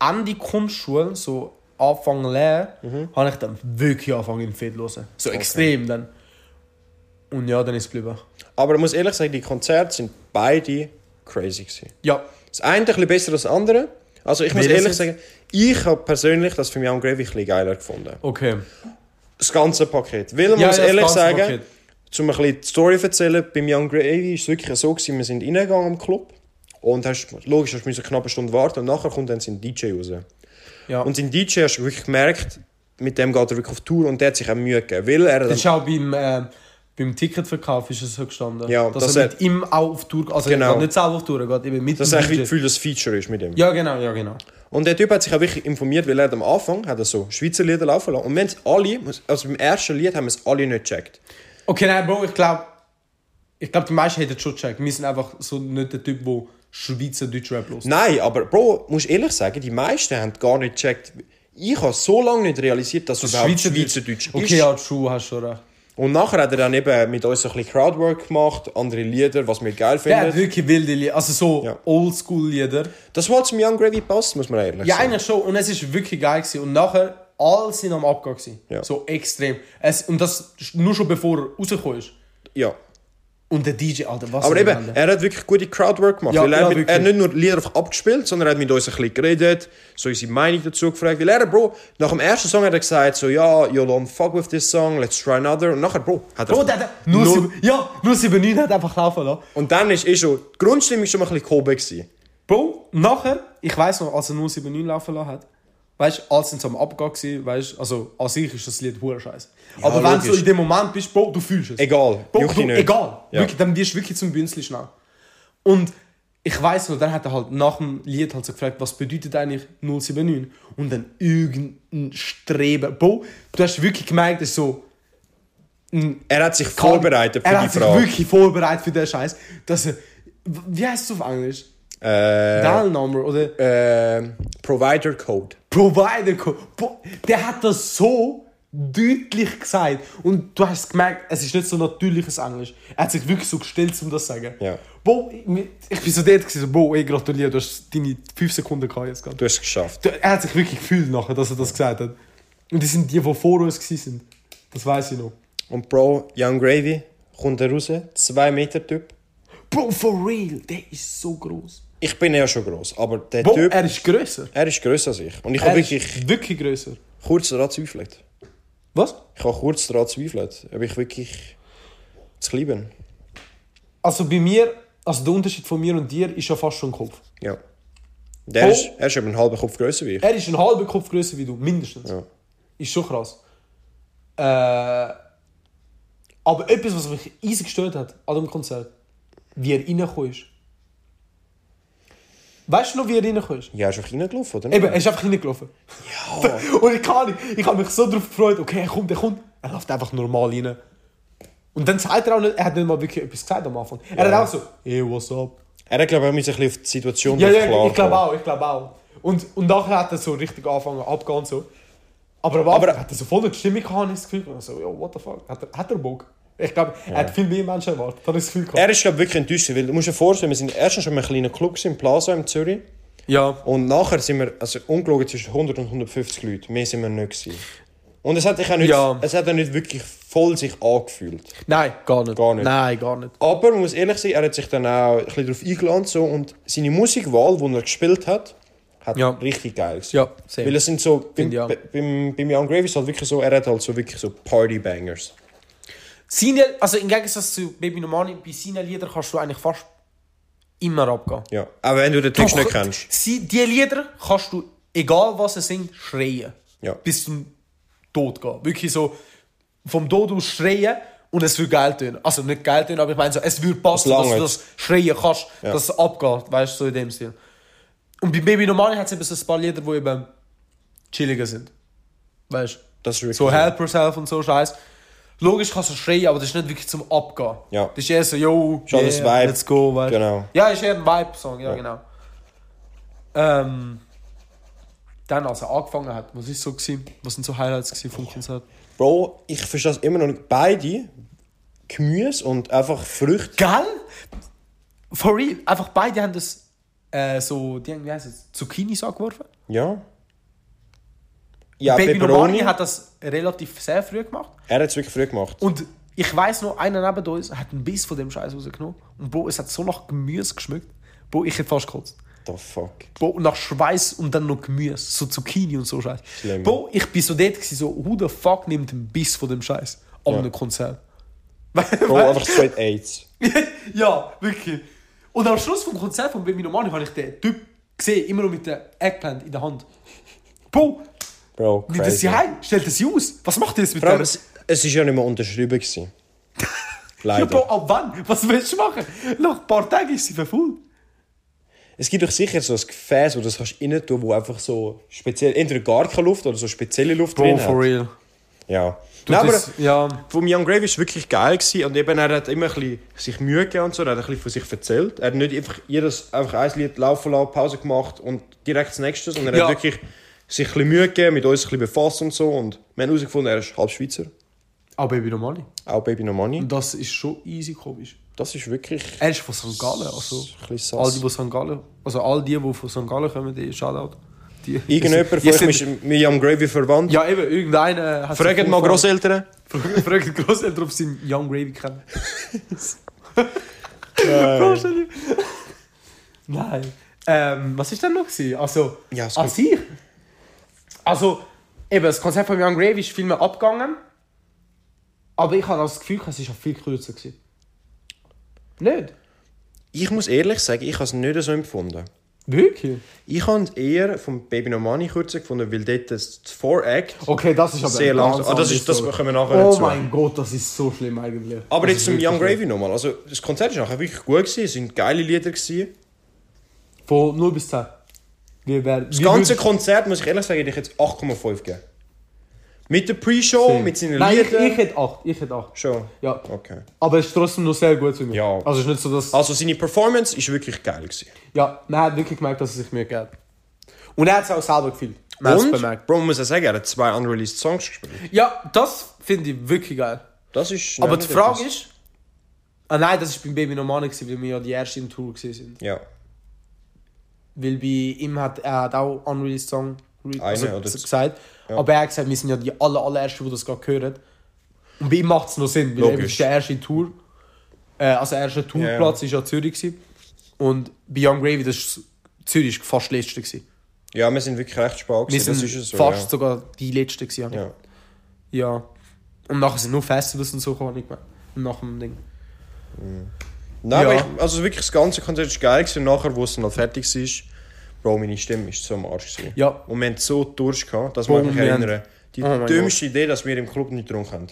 Ende Kunstschule, so Anfang Lehre, Mhm. habe ich dann wirklich angefangen, ihn fit zu hören. So extrem dann. Und ja, dann ist es geblieben. Aber ich muss ehrlich sagen, die Konzerte sind beide crazy gewesen. Ja, Das eine ein bisschen besser als das andere. Also ich muss Welches ehrlich sagen, ich habe persönlich das für mich Young Gravy ein bisschen geiler gefunden. okay. Das ganze Paket. Weil man Ja, muss ja, ehrlich sagen, Paket. zum ein bisschen die Story erzählen, beim Young Gravy ist es wirklich so gewesen, wir sind reingegangen im Club und hast, logisch hast du eine knappe Stunde warten und nachher kommt dann sein DJ raus. Ja. Und sein DJ hast du wirklich gemerkt, mit dem geht er wirklich auf Tour und der hat sich auch Mühe gegeben, weil er Das ist auch beim, äh, beim Ticketverkauf ist es so gestanden. Ja, dass dass er er- mit ihm auch auf Tour also Genau. er geht nicht selber auf Tour, er geht eben mit das eigentlich wie DJ. Gefühl, das Feature ist mit ihm. Ja, genau, ja, genau. Und der Typ hat sich auch wirklich informiert, weil er am Anfang hat er so Schweizer Lieder laufen lassen. Und wir haben es alle, also beim ersten Lied haben wir es alle nicht gecheckt. Okay, nein, Bro, ich glaube, ich glaube, die meisten hätten es schon gecheckt. Wir sind einfach so nicht der Typ, der Schweizer Deutschrap los. Nein, aber Bro, muss ich ehrlich sagen, die meisten haben gar nicht gecheckt. Ich habe so lange nicht realisiert, dass es überhaupt Schweizerdeutsch ist. Okay, ja, True, hast schon recht. Und nachher hat er dann eben mit uns ein bisschen Crowdwork gemacht, andere Lieder, was wir geil finden. wirklich wilde Lieder, also so Ja. Oldschool-Lieder. Das war zum Young Gravy passt, muss man ehrlich Ja, sagen. eigentlich schon. Und es ist wirklich geil gewesen. Und nachher, alle sind am gewesen. Ja. So extrem. Es, und das nur schon bevor er rausgekommen ist. Ja. Und der DJ, Alter, was Aber eben, Legende. er hat wirklich gute Crowdwork gemacht. Ja, weil er, ja, mit, er hat nicht nur Lieder einfach abgespielt, sondern er hat mit uns ein bisschen geredet, so unsere Meinung dazu gefragt. Weil er, Bro, nach dem ersten Song hat er gesagt, so, ja, you don't fuck with this song, let's try another. Und nachher, Bro, hat er... Bro, der nur, Null- sieben- ja, nur 79 hat einfach laufen lassen. Und dann ist eh schon, die Grundstimmung schon mal ein bisschen gehoben gewesen. Bro, nachher, ich weiss noch, als er nur 79 laufen lassen hat, weißt du, als sind so am Abgang gewesen, weißt du, also an sich ist das Lied hure scheiße. Aber wenn du so logisch. in dem Moment bist, Bro, du fühlst es. Egal, Bro, du, nicht. egal. Ja. Wirklich, dann wirst du wirklich zum Bünzli schnell. Und ich weiss noch, dann hat er halt nach dem Lied halt so gefragt, was bedeutet eigentlich 079? Und dann irgendein Streben. Bro, du hast wirklich gemerkt, ist so. Er hat sich vorbereitet für er die hat sich Frage. wirklich vorbereitet für den Scheiß. Dass er, wie heißt es auf Englisch? Äh, Dial Number oder äh, Provider Code. Provider Code. Bo- Der hat das so deutlich gesagt. Und du hast gemerkt, es ist nicht so natürliches Englisch. Er hat sich wirklich so gestellt, um das zu sagen. Ja. Bo, ich, bin so dort gewesen, Bo, ich gratuliere, du hast deine 5 Sekunden gehabt jetzt gerade. Du hast es geschafft. Er hat sich wirklich gefühlt nachher, dass er das gesagt hat. Und das sind die, die vor uns waren. Das weiß ich noch. Und Bro, Young Gravy, kommt er raus, 2 Meter Typ. Bro, for real, der ist so groß. Ich bin ja schon groß, aber der Bro, Typ, er ist grösser. er ist grösser als ich. Und ich habe wirklich wirklich grösser. kurz daran gezweifelt. Was? Ich habe kurz daran gezweifelt, ob ich wirklich zu klein bin. Also bei mir, also der Unterschied von mir und dir ist ja fast schon Kopf. Ja. Der Bro, ist, er ist eben einen halben Kopf grösser wie ich. er ist einen halben Kopf größer wie du, mindestens. Ja. Ist schon krass. Äh, aber etwas, was mich easy gestört hat an dem Konzert, wie er reingekommen ist. Weißt du noch, wie er reingekommen ist? Ja, er ist einfach reingelaufen, oder? Eben, er ist einfach reingelaufen. Ja. Und ich kann nicht, ich habe mich so darauf gefreut, okay, er kommt, er kommt. Er läuft einfach normal rein. Und dann sagt er auch nicht, er hat nicht mal wirklich etwas gesagt am Anfang. Er Ja. hat auch so, hey, what's up? Er hat, glaube ich, auch ein bisschen auf die Situation Ja, ja, ich glaube auch, ich glaube auch. Und, und nachher hat er so richtig angefangen abgehen und so. Aber am Anfang Aber- hat er so voll eine Stimme gehabt, ich das Gefühl. Und so, yo, what the fuck, hat er, hat er Bock? Ich glaube, er hat viel mehr Menschen erwartet, das Gefühl gehabt. Er ist, glaube ich, wirklich enttäuscht, weil du musst dir vorstellen, wir sind erstens schon in einem kleinen Club im Plaza in Zürich. ja. Und nachher sind wir, also ungelogen zwischen 100 und 150 Leute. Mehr sind wir nicht gewesen. Und es hat, sich auch nicht, Ja. es hat auch nicht wirklich voll sich angefühlt. Nein, gar nicht. Gar nicht. Nein, gar nicht. Aber man muss ehrlich sein, er hat sich dann auch ein bisschen darauf eingeladen so, und seine Musikwahl, die er gespielt hat, hat Ja. richtig geil gewesen. Ja, same. Weil es sind so, beim, beim, beim Young Gravy ist halt wirklich so, er hat halt so wirklich so Party-Bangers. Seine, also im Gegensatz zu Baby Normani, bei seinen Liedern kannst du eigentlich fast immer abgehen. Ja. Auch wenn du den Text nicht kennst. Sie, die Lieder kannst du, egal was er singt, schreien. Ja. Bis zum Tod gehen. Wirklich so vom Tod aus schreien und es würde geil tönen. Also nicht geil tönen, aber ich meine so, es würde passen, dass du das schreien kannst, Ja. dass es abgeht, weißt du, so in dem Stil. Und bei Baby Normani hat es eben so ein paar Lieder, die eben chilliger sind. Weißt du? So Help Yourself und so Scheiß. Logisch kannst du schreien, aber das ist nicht wirklich zum Abgehen. Ja. Das ist eher so, yo, Schon das Vibe. let's go, weißt. Genau. Ja, ist eher ein Vibe-Song, ja, Ja. genau. Ähm, dann, als er angefangen hat, was ist so gewesen? Was sind so Highlights gewesen vom Konzert? Bro, ich verstehe es immer noch nicht. Beide, Gemüse und einfach Früchte. Geil? For real? Einfach beide haben das äh, so, die wie heißt es, Zucchinis angeworfen. Ja. Ja, Baby. Normani hat das relativ sehr früh gemacht. Er hat es wirklich früh gemacht. Und ich weiß noch, einer neben uns hat einen Biss von dem Scheiß rausgenommen. Und Bro, es hat so nach Gemüse geschmeckt. Bro, ich hätte fast gekotzt. The fuck. Bro, nach Schweiß und dann noch Gemüse. So Zucchini und so Scheiß. Schlimm. Bro, ich bin so dort gewesen, so, who the fuck nimmt einen Biss von dem Scheiß an Ja. einem Konzert? Bro, einfach straight AIDS. ja, wirklich. Und am Schluss vom Konzert von Baby Normani habe ich den Typ gesehen, immer noch mit der Eggplant in der Hand. Bro, Bro, nimmt das crazy. sie heim? Stellt das sie aus? Was macht ihr jetzt mit der? es, es ist ja nicht mehr unterschrieben. Gewesen. Ja, Bro, Leider. ab wann? Was willst du machen? Nach ein paar Tagen ist sie verfüllt. Es gibt doch sicher so ein Gefäß, wo du das kannst rein tun, wo einfach so speziell, entweder gar keine Luft oder so spezielle Luft drin hat. real. Ja. Du, Nein, aber das, ja. vom Young Gravy war es wirklich geil gewesen. und eben er hat immer ein bisschen sich Mühe gegeben und so, er hat ein bisschen von sich erzählt. Er hat nicht einfach jedes einfach ein Lied laufen lassen, Pause gemacht und direkt das nächste, sondern er Ja. hat wirklich sich ein bisschen Mühe gegeben, mit uns ein bisschen befasst und so und wir haben herausgefunden, er ist halb Schweizer, Aber Baby Normani. auch Baby No Money. Und das ist schon easy komisch. Das ist wirklich Er ist von St. Gallen, also all die, die St. Gallen, also all die, die von St. Gallen kommen, die Shoutout. Die, Irgendjemand von euch ist mit Young Gravy verwandt? Ja, eben, irgendeiner hat Fragt mal Grosseltern. Fragt Grosseltern, ob sie einen Young Gravy kennen. Nein. Großeltern. Nein. Ähm, was ist denn noch? Also, Ja, an sich. Also, eben, das Konzept von Young Gravy ist viel mehr abgegangen. Aber ich habe das Gefühl, es war viel kürzer. Gewesen. Nicht? Ich muss ehrlich sagen, ich habe es nicht so empfunden. Wirklich? Ich habe es eher vom Baby No Money kürzer gefunden, weil dort das Four-Act Okay, das ist aber sehr langsam. Ah, das, ist, das kommen wir nachher Oh mein Gott, das ist so schlimm eigentlich. Aber Das jetzt ist zum Young. Gravy nochmal. Also, das Konzert war nachher wirklich gut. Gewesen. Es waren geile Lieder. Gewesen. Von 0 bis 10. Wie wär, Das ganze Konzert, muss ich ehrlich sagen, hätte ich jetzt 8,5 geben. Mit der Pre-Show, mit seinen Nein, ich, Liedern. ich hätte 8. Ich hätte 8. Schon. Ja. Okay. Aber es ist trotzdem noch sehr gut für mich. Ja. Also ist nicht so, dass... Also seine Performance ist wirklich geil. Gewesen. Ja, man hat wirklich gemerkt, dass er sich Mühe gegeben. Und er hat es auch selber gefühlt. Man Und, bemerkt. Bro, man muss ja sagen, er hat zwei unreleased Songs gespielt. Ja, das finde ich wirklich geil. Das ist... Aber die Frage ist... Ah nein, das war beim Baby gewesen, weil wir ja die erste in Tour sind. Ja. Weil bei ihm hat er hat auch Unreleased Song also, Eine gesagt. Aber er hat gesagt, wir sind ja die aller, allerersten, die das gerade hören. Und bei ihm macht es noch Sinn, weil er ist der erste Tour. Äh, also der erste Tourplatz war ja Zürich. Gewesen. Und bei Young Gravy, das ist Zürich fast letzte. Gewesen. Ja, wir sind wirklich recht spät Wir sind so, fast ja. sogar die letzte. Gewesen, Ja. ja. Und nachher sind nur Festivals und so gekommen, nicht mehr. Nach dem Ding. Nein, Ja. aber ich, also wirklich das ganze Konzert war geil gewesen. Nachher, wo es dann halt fertig war, Bro, meine Stimme ist so am Arsch. Gewesen. Ja. Und wir hatten so Durst, gehabt, dass wir mich wir haben- erinnern. Die Oh dümmste Idee, dass wir im Club nicht getrunken haben.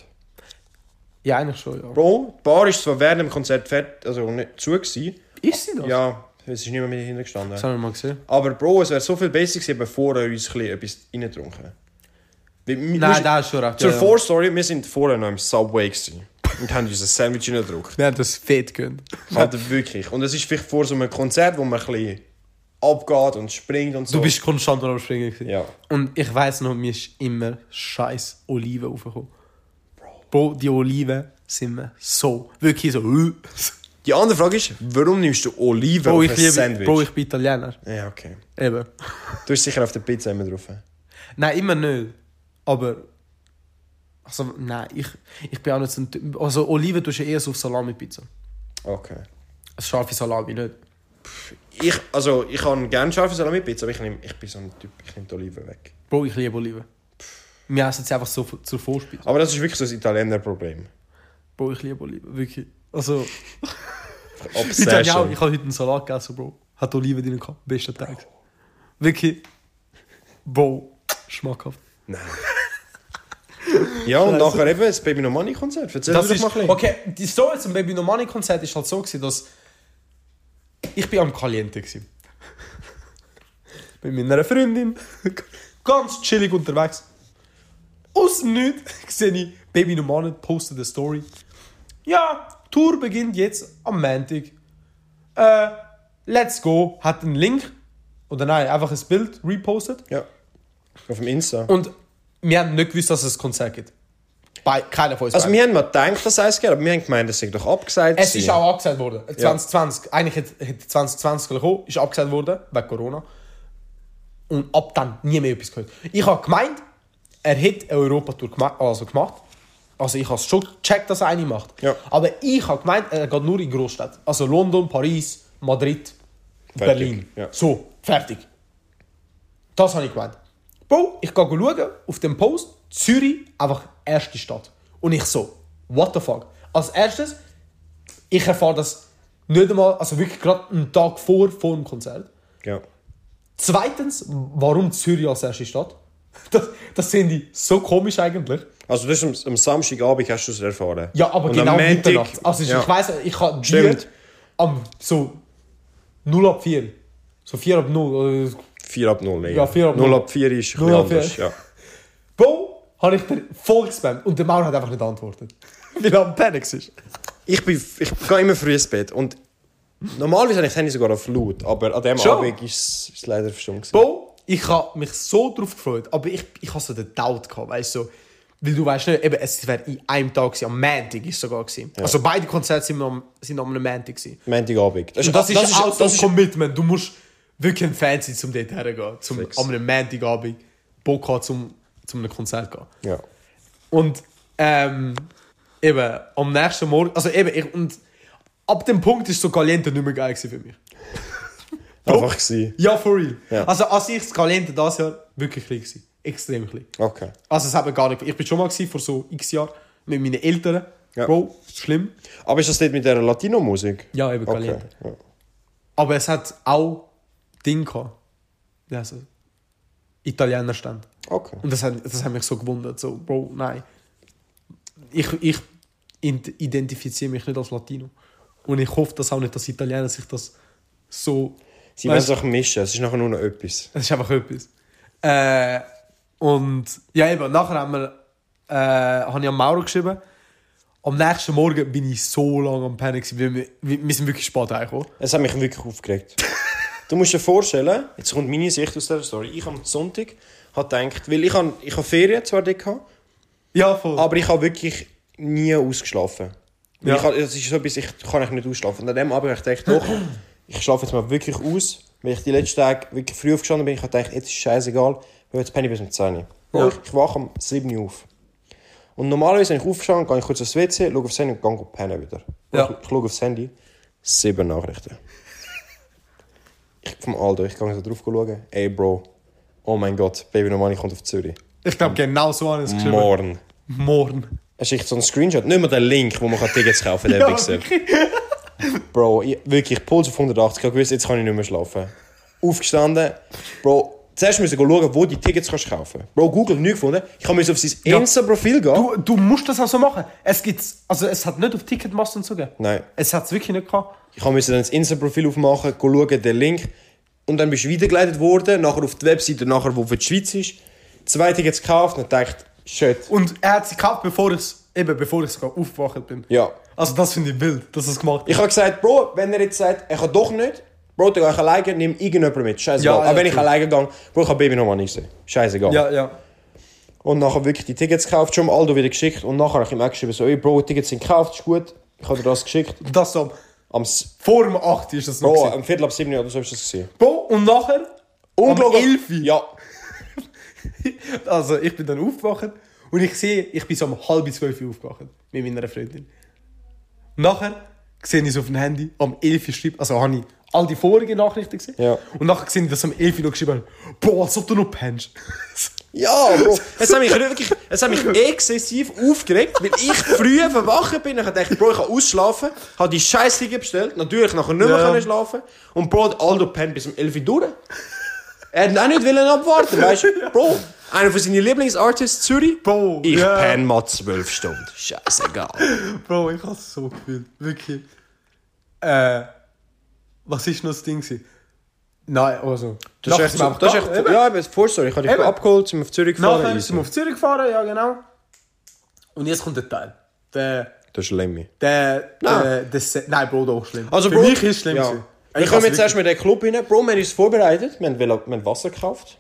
Ja, eigentlich schon, ja. Bro, die Bar ist zwar während dem Konzert fertig, also nicht zu gewesen. Ist sie das? Ja, es ist nicht mehr mit dahinter gestanden. Das haben wir mal gesehen. Aber Bro, es wäre so viel besser gewesen, bevor er uns etwas reingetrunken Nein, wir- da ist schon recht. Zur ja, ja. Vorstory, wir sind vorher noch im Subway gewesen und haben uns ein Sandwich reingedruckt. Wir haben das fett gönnt. Alter, wirklich. Und es ist vielleicht vor so einem Konzert, wo man ein bisschen abgeht und springt und so. Du bist konstant am Springen. gewesen. Ja. Und ich weiss noch, mir ist immer scheiß Oliven aufgekommen. Bro, die Oliven sind mir so, wirklich so. äh. Die andere Frage ist, warum nimmst du Oliven Bro, auf ich ein liebe, Sandwich? Bro, ich bin Italiener. Ja, okay. Eben. Du hast sicher auf der Pizza immer drauf. Nein, immer nicht. Aber. Also, nein, ich, ich bin auch nicht so ein Typ. Also, Oliven tust du eher so auf Salami-Pizza. Okay. Also, scharfe Salami nicht. Ich, also, ich kann gerne scharfe Salami-Pizza, aber ich, nehm, ich bin so ein Typ, ich nehme die Oliven weg. Bro, ich liebe Oliven. Wir essen sie einfach so zur Vorspeise. Aber das ist wirklich so ein Italiener-Problem. Bro, ich liebe Oliven. Wirklich. Also, habe ich, auch, Obsession. ich habe heute einen Salat gegessen, Bro. Hat Oliven drin gehabt. Bester Tag. Wirklich. Bro, schmackhaft. Nein. ja, und nachher eben das Baby No Money Konzert. Erzähl Das doch ist, mal ein bisschen. okay, die Story zum Baby No Money Konzert ist halt so gewesen, dass ich bin am Caliente gsi. Mit meiner Freundin, ganz chillig unterwegs. Aus dem Nichts sehe ich Baby No Money postet eine Story. Ja, Tour beginnt jetzt am Montag. Äh, let's go. Hat einen Link oder nein, einfach ein Bild repostet. Ja. Auf dem Insta. Und wir haben nicht gewusst, dass es ein Konzert gibt. Bei keiner von uns. Also beiden. wir haben mal gedacht, dass es geht, aber wir haben gemeint, das sei doch abgesagt. Es ist auch abgesagt worden. 2020. Eigentlich hätte hätte 2020 gekommen, ist abgesagt worden, wegen Corona. Und ab dann nie mehr etwas gehört. Ich habe gemeint, er hätte eine Europatour gemacht, also gemacht. Also ich habe schon gecheckt, dass er eine macht. Ja. Aber ich habe gemeint, er geht nur in Großstädte. Also London, Paris, Madrid, Berlin. ja. So, fertig. Das habe ich gemeint. Bro, ich gehe schauen, auf dem Post, Zürich, einfach erste Stadt. Und ich so, what the fuck? Als erstes, ich erfahre das nicht einmal, also wirklich gerade einen Tag vor, vor dem Konzert. Ja. Zweitens, warum Zürich als erste Stadt? Das, das finde ich so komisch eigentlich. Also das ist am, am Samstagabend hast du es erfahren. Ja, aber Und genau Mitternacht. Also ich, ja. ich weiss, ich habe Stimmt. Am so 0 ab 4. So 4 ab 0. äh, 4 ab 0, Ja, 4 ab 0 0. ab 4 ist ein 0 bisschen ab 4. anders. Ja. Bro, habe ich dir voll gespammt. Und der Maul hat einfach nicht antwortet. Weil er am Panic ist. Ich, bin, ich gehe immer früh ins Bett und normalerweise habe ich das Handy sogar auf laut, aber an dem Schon? Abend ist es ist leider verstummt. Bro, ich habe mich so drauf gefreut, aber ich, ich habe so den Doubt gehabt, weißt du, so, weil du weißt nicht, eben, es wäre in einem Tag gewesen, am Montag ist es sogar gewesen. Also beide Konzerte sind am, sind am Montag gewesen. Montagabend. Und das, ist auch das ist, Commitment. Du musst wirklich ein Fan sein, um dort herzugehen. Zum Fix. am Montagabend Bock haben, zum, zum einem Konzert zu gehen. ja. Und ähm, eben, am nächsten Morgen, also eben, ich, und ab dem Punkt ist so Caliente nicht mehr geil für mich. Einfach gewesen. Ja, for real. Ja. Also als ich das Caliente das Jahr wirklich klein gewesen. Extrem klein. Okay. Also es hat mir gar nicht... Ich bin schon mal gewesen, vor so x Jahren mit meinen Eltern. Ja. Bro, schlimm. Aber ist das nicht mit der Latino-Musik? Ja, eben Okay. Caliente. Ja. Aber es hat auch Ding gehabt. Ja, so Italiener stand. okay. Und das hat, das hat mich so gewundert. So, Bro, nein. Ich, ich identifiziere mich nicht als Latino. Und ich hoffe, dass auch nicht, dass Italiener sich das so... Sie Weißt- es auch mischen, es ist nachher nur noch etwas. Es ist einfach etwas. Äh, und ja, eben, nachher haben wir, äh, habe ich an Mauro geschrieben. Am nächsten Morgen bin ich so lange am weil wir, wir, wir sind wirklich spät heimgekommen. Es hat mich wirklich aufgeregt. du musst dir vorstellen, jetzt kommt meine Sicht aus dieser Story. Ich am Sonntag habe gedacht, weil ich habe, ich habe Ferien zwar dort gehabt, Ja, voll. aber ich habe wirklich nie ausgeschlafen. Ja. Ich, habe- es ist so etwas, ich kann eigentlich nicht ausschlafen. Und an dem Abend habe ich gedacht, doch, ich schlafe jetzt mal wirklich aus. Weil ich die letzten Tage wirklich früh aufgestanden bin, ich habe gedacht, jetzt ist scheißegal, weil jetzt penne ich bis um 10 Uhr. Ja. Ich, ich wache um 7 Uhr auf. Und normalerweise, wenn ich aufstehe, gehe ich kurz aufs WC, schaue aufs Handy und gehe pennen wieder. Ja. Ich, ich schaue aufs Handy, sieben Nachrichten. Vom Aldo, ich gehe so drauf schauen. Ey Bro, oh mein Gott, Baby No Money kommt auf Zürich. ich glaube, genau so ich es geschrieben. Morgen. Morgen. Es ist echt so ein Screenshot, nicht mehr der Link, wo man kann Tickets kaufen kann, der Wichser. Bro, ich, wirklich, Puls auf 180, ich habe gewusst, jetzt kann ich nicht mehr schlafen. aufgestanden. Bro, zuerst müssen wir schauen, wo die Tickets kannst kaufen Bro, Google nicht gefunden. Ich habe auf sein Ja. Insta-Profil gehen. Du, du musst das auch so machen. Es gibt's, also es hat nicht auf Ticketmaster so gegeben. Nein. Es hat es wirklich nicht gehabt. Ich musste dann das Insta-Profil aufmachen, schauen, den Link. Und dann bist du weitergeleitet worden, nachher auf die Webseite, nachher, wo für die Schweiz ist. Zwei Tickets gekauft und dachte, shit. Und er hat sie gekauft, bevor ich eben bevor ich sogar aufgewacht bin. Ja. Also das finde ich wild, dass er es gemacht hat. Ich habe gesagt, Bro, wenn er jetzt sagt, er kann doch nicht, Bro, gehe ich alleine, nimm irgendjemand mit. Scheißegal. Ja, ja, Aber wenn ich true. alleine gehe, Bro, ich kann Baby nochmal nicht sehen. Scheißegal. Ja, ja. Und nachher wirklich die Tickets gekauft, schon Aldo wieder geschickt. Und nachher habe ich ihm auch geschrieben, so, ey, Bro, Tickets sind gekauft, ist gut. Ich habe dir das geschickt. Das so. Am, S- Vor dem 8 ist das noch. Bro, am Viertel ab sieben oder so du das gesehen. Bro, und nachher Ungelogen. um 11 Ja. Also ich bin dann aufgewacht und ich sehe, ich bin so um halb zwölf aufgewacht mit meiner Freundin. Nachher sehe ich es auf dem Handy, am 11 Uhr schreibt, also habe ich all die vorigen Nachrichten gesehen. Ja. Und nachher sehe ich, dass am 11 Uhr noch geschrieben hat, boah, als ob du noch pennst. Ja, Bro. Es hat mich wirklich, es hat mich exzessiv aufgeregt, weil ich früh verwachen bin. Ich dachte, Bro, ich kann ausschlafen. Habe die Scheiße bestellt. Natürlich nachher nicht mehr Ja. können schlafen. Und Bro, Aldo pennt bis um 11 Uhr durch. Er hat auch nicht wollen abwarten, weißt du? Bro, einer von seinen Lieblingsartists, Zürich. Bro, Ich ja. penne mal 12 Stunden. Scheißegal. Bro, ich habe es so gefühlt. Wirklich. Äh, was ist noch das Ding? gewesen? Nein, also. Das ist echt so, das ist echt, eben. ja, aber Vorstory. Ich habe dich Eben. abgeholt, sind wir auf Zürich gefahren. Nachher sind wir auf Zürich gefahren, ja genau. Und jetzt kommt der Teil. Der, Das ist Lemmy. der, Nein. der, der, Se- nein, Bro, doch schlimm. Also, Für Bro, mich ist es schlimm. Ja. Ich kommen hab's jetzt erst mit den Club rein. Bro, wir haben uns vorbereitet. Wir haben, wir haben Wasser gekauft.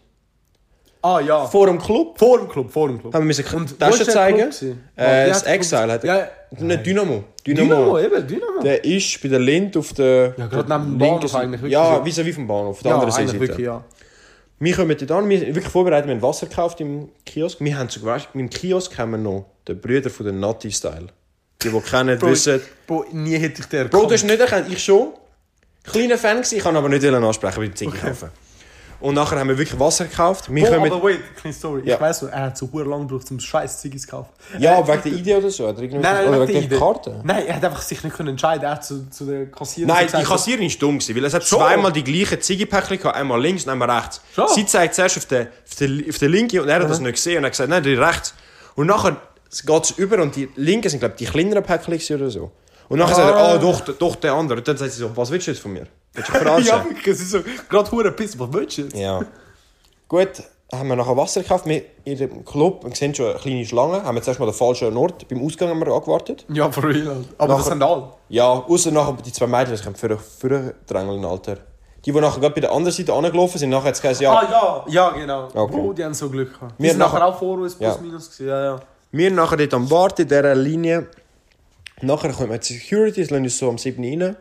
Ah ja. Vor dem Club. Vor dem Club, vor dem Club. Haben wir müssen Und Tasche der zeigen. Äh, Wie das Exile hat Ja, Nicht Dynamo. Dynamo. Dynamo, eben, Dynamo. Der ist bei der Lind auf der. Ja, gerade neben dem Bahnhof eigentlich, wirklich Ja, wie so wie vom Bahnhof, auf der ja, anderen Seite. wirklich, ja. Wir kommen dort an, wir sind wirklich vorbereitet, wir haben Wasser gekauft im Kiosk. Wir haben sogar, weißt, im Kiosk haben wir noch den Brüder von der Nati Style. Die, die kennen, Bro, wissen. Bro, nie hätte ich den Bro, du hast nicht erkannt, ich schon. Kleiner Fan ich kann aber nicht ansprechen beim Ziege kaufen. Und nachher haben wir wirklich Wasser gekauft. Wir kommen aber wait, kleine Story. Ja. Ich weiss so, er hat so lang gebraucht, um scheiß Ziggis zu kaufen. ja, wegen der Idee oder so. Oder, Nein, nein, oder wegen der. Karte. Nein, er hat einfach sich nicht können entscheiden. Er hat zu, zu der Kassiererin Nein, gesagt, die Kassiererin war dumm, gewesen, weil es hat Schon? zweimal die gleichen Ziggy-Päckchen gehabt, einmal links und einmal rechts. Schon? Sie zeigt zuerst auf den, auf den, auf den linken und er hat das nicht gesehen und er hat gesagt, nein, die rechts. Und nachher geht es über und die linken sind, glaube ich, die kleineren Päckchen oder so. Und nachher sagt er, Ah. ah, doch, doch, der andere. Und dann sagt sie so, was willst du jetzt von mir? Willst du verarschen? ja, es ist so, gerade hure Piss, was willst du jetzt? Ja. Gut, haben wir nachher Wasser gekauft. Wir in dem Club, wir sehen schon eine kleine Schlange, haben wir zuerst mal den falschen Ort. Beim Ausgang haben wir angewartet. Ja, for real. Aber das Nachher- sind alle. Ja, außer nachher die zwei Mädchen, die sich für für drängeln, Alter. Die, die nachher gerade bei der anderen Seite angelaufen sind, nachher es gesagt, ja, Ah ja, ja genau. Okay. Bro, die haben so Glück gehabt. Wir Wir sind nachher nachher- auch vor uns, plus Ja. minus gewesen. Ja, ja. Wir nachher dort am Warten in dieser Linie. Nachher kommen die Security, die lassen uns so am 7. rein.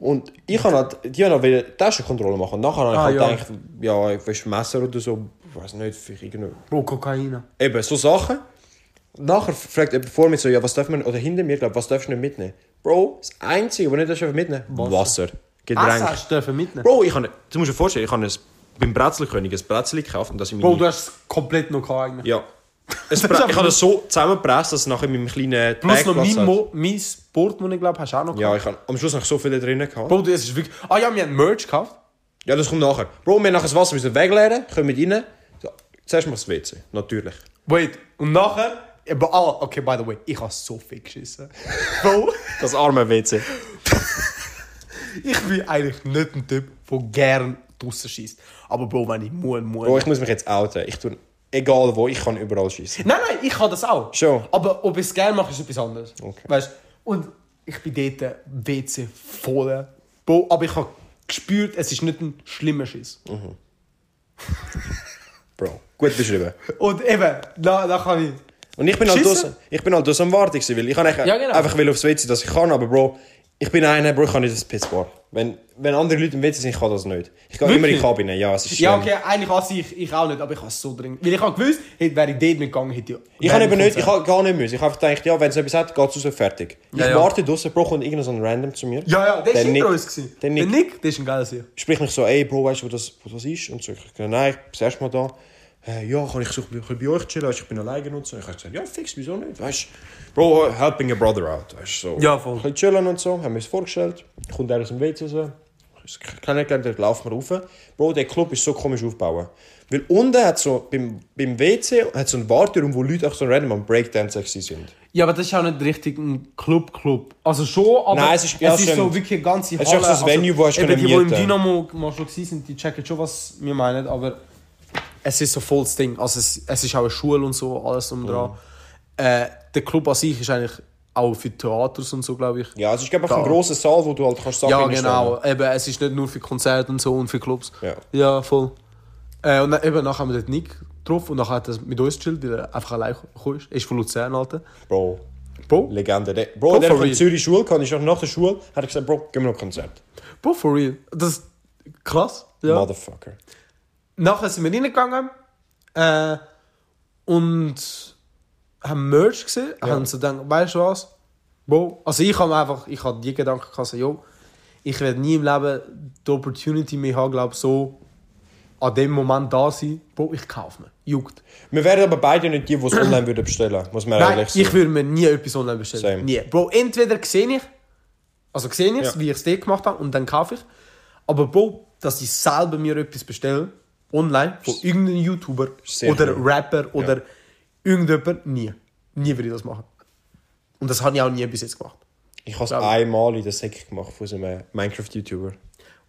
Und ich habe halt, die haben halt Taschenkontrolle machen. Und nachher habe ich Ah, halt ja. gedacht, ja, ich weiß Messer oder so, ich weiß nicht, vielleicht irgendwie. Bro, Kokain. Eben, so Sachen. Nachher fragt jemand vor mir so, ja, was darf man, oder hinter mir, glaub, was darfst du nicht mitnehmen? Bro, das Einzige, was nicht darfst du mitnehmen Wasser. Wasser. Getränk. Was hast du mitnehmen? Bro, ich habe, du musst dir vorstellen, ich habe ein, beim Brezelkönig ein Brezel gekauft und das in Bro, meine... du hast es komplett noch gehabt eigentlich. Ja. Es ich habe das so zusammengepresst, dass es nachher in meinem kleinen Plus noch mein. Mo mein Portemonnaie, glaube ich, hast du auch noch Ja, gehabt. ich habe am Schluss noch so viele drin gehabt. Bro, das ist wirklich... Ah ja, wir haben Merch gekauft. Ja, das kommt nachher. Bro, wir haben nachher das Wasser müssen wegleeren, kommen mit rein. So, zuerst mal das WC, natürlich. Wait, und nachher... Aber, ah, okay, by the way, ich habe so viel geschissen. Bro, Das arme WC. ich bin eigentlich nicht ein Typ, der gern draussen schießt. Aber Bro, wenn ich muss, muss. Bro, ich muss mich jetzt outen. Ich tue, egal wo, ich kann überall schießen. Nein, nein, ich kann das auch. Schon? Aber ob ich es gerne mache, ist etwas anderes. Okay. Weißt Und ich bin dort WC voll. Aber ich habe gespürt, es ist nicht ein schlimmer Schiss. Bro, gut beschrieben. Und eben, da, da kann ich. Und ich bin halt draussen, ich bin halt draussen am Warten weil ich kann Ja, genau. einfach will aufs WC, dass ich kann, aber Bro, ich bin einer, Bro, ich kann nicht ins Pissbar. Wenn, wenn andere Leute im WC sind, ich kann das nicht. Ich gehe immer in die? Kabine, ja, es ist schlimm. Ja, okay, eigentlich hasse ich, ich auch nicht, aber ich habe es so dringend. Weil ich habe gewusst, hätte, wäre ich dort nicht gegangen, hätte ich. Ich habe eben nicht, ich habe gar nicht müssen. Ich habe gedacht, ja, wenn es etwas hat, geht es raus, fertig. Ich Ja, ja. warte draussen, Bro, kommt irgendein so ein Random zu mir. Ja, ja, der, Nick- hinter uns. gewesen. der Der Nick. Nick, der ist ein geiler Sieg. Sprich mich so, ey, Bro, weißt du, wo das, wo das ist? Und so, ich nein, ich bin das erste Mal da. Äh, ja, kann ich so bei euch chillen? Ich bin alleine und so. Ich habe gesagt, ja, fix, wieso nicht? Weißt Bro, helping a brother out. Weißt so. Ja, voll. Ein chillen und so. Haben wir uns vorgestellt. Kommt er aus dem WC so. kennengelernt, da laufen wir rauf. Bro, der Club ist so komisch aufgebaut. Weil unten hat so, beim, beim WC hat so einen Warteraum, wo Leute auch so random am Breakdancer gewesen sind. Ja, aber das ist auch nicht richtig ein Club-Club. Also schon, aber Nein, es ist- ja, es ist so wirklich eine ganze Es ist auch so ein Venue, wo eben die, die im. Dynamo mal schon sind, die checken schon, was wir meinen, aber es ist so voll das Ding. Also es, es ist auch eine Schule und so, alles um dran. Äh, der Club an sich ist eigentlich auch für Theaters und so, glaube ich. Ja, es ist ich ein grosser Saal, wo du halt kannst Sachen Ja, genau. Eben, es ist nicht nur für Konzerte und so und für Clubs. Ja. Ja, voll. Äh, und dann, eben, nachher haben wir den Nick getroffen und nachher hat er mit uns gechillt, weil er einfach allein gekommen ist. Er ist von Luzern, Alter. Bro, Bro, Legende. Der, Bro, Bro, der in real. Zürich Schule ist auch nach der Schule, hat er gesagt, Bro, gehen wir noch ein Konzert. Bro, for real. Das ist krass. Ja. Motherfucker. Nachher sind wir reingegangen äh, und haben Merch gesehen. Haben so gedacht, weißt du was? Bro, also ich habe einfach, ich habe die Gedanken gehabt, so, yo, ich werde nie im Leben die Opportunity mehr haben, glaube so an dem Moment da sein. Bro, ich kaufe mir. Juckt. Wir werden aber beide nicht die, die es online würden bestellen, muss man Nein, ehrlich sagen. ich würde mir nie etwas online bestellen. Same. Nie. Bro, entweder sehe ich, also sehe ich es, Ja. wie ich es gemacht habe, und dann kaufe ich. Aber Bro, dass ich selber mir etwas bestelle, online, von irgendeinem YouTuber Sehr oder cool. Rapper oder irgendjemand, nie. Nie würde ich das machen. Und das habe ich auch nie bis jetzt gemacht. Ich habe es ich. einmal in der Säcke gemacht von so einem Minecraft-YouTuber.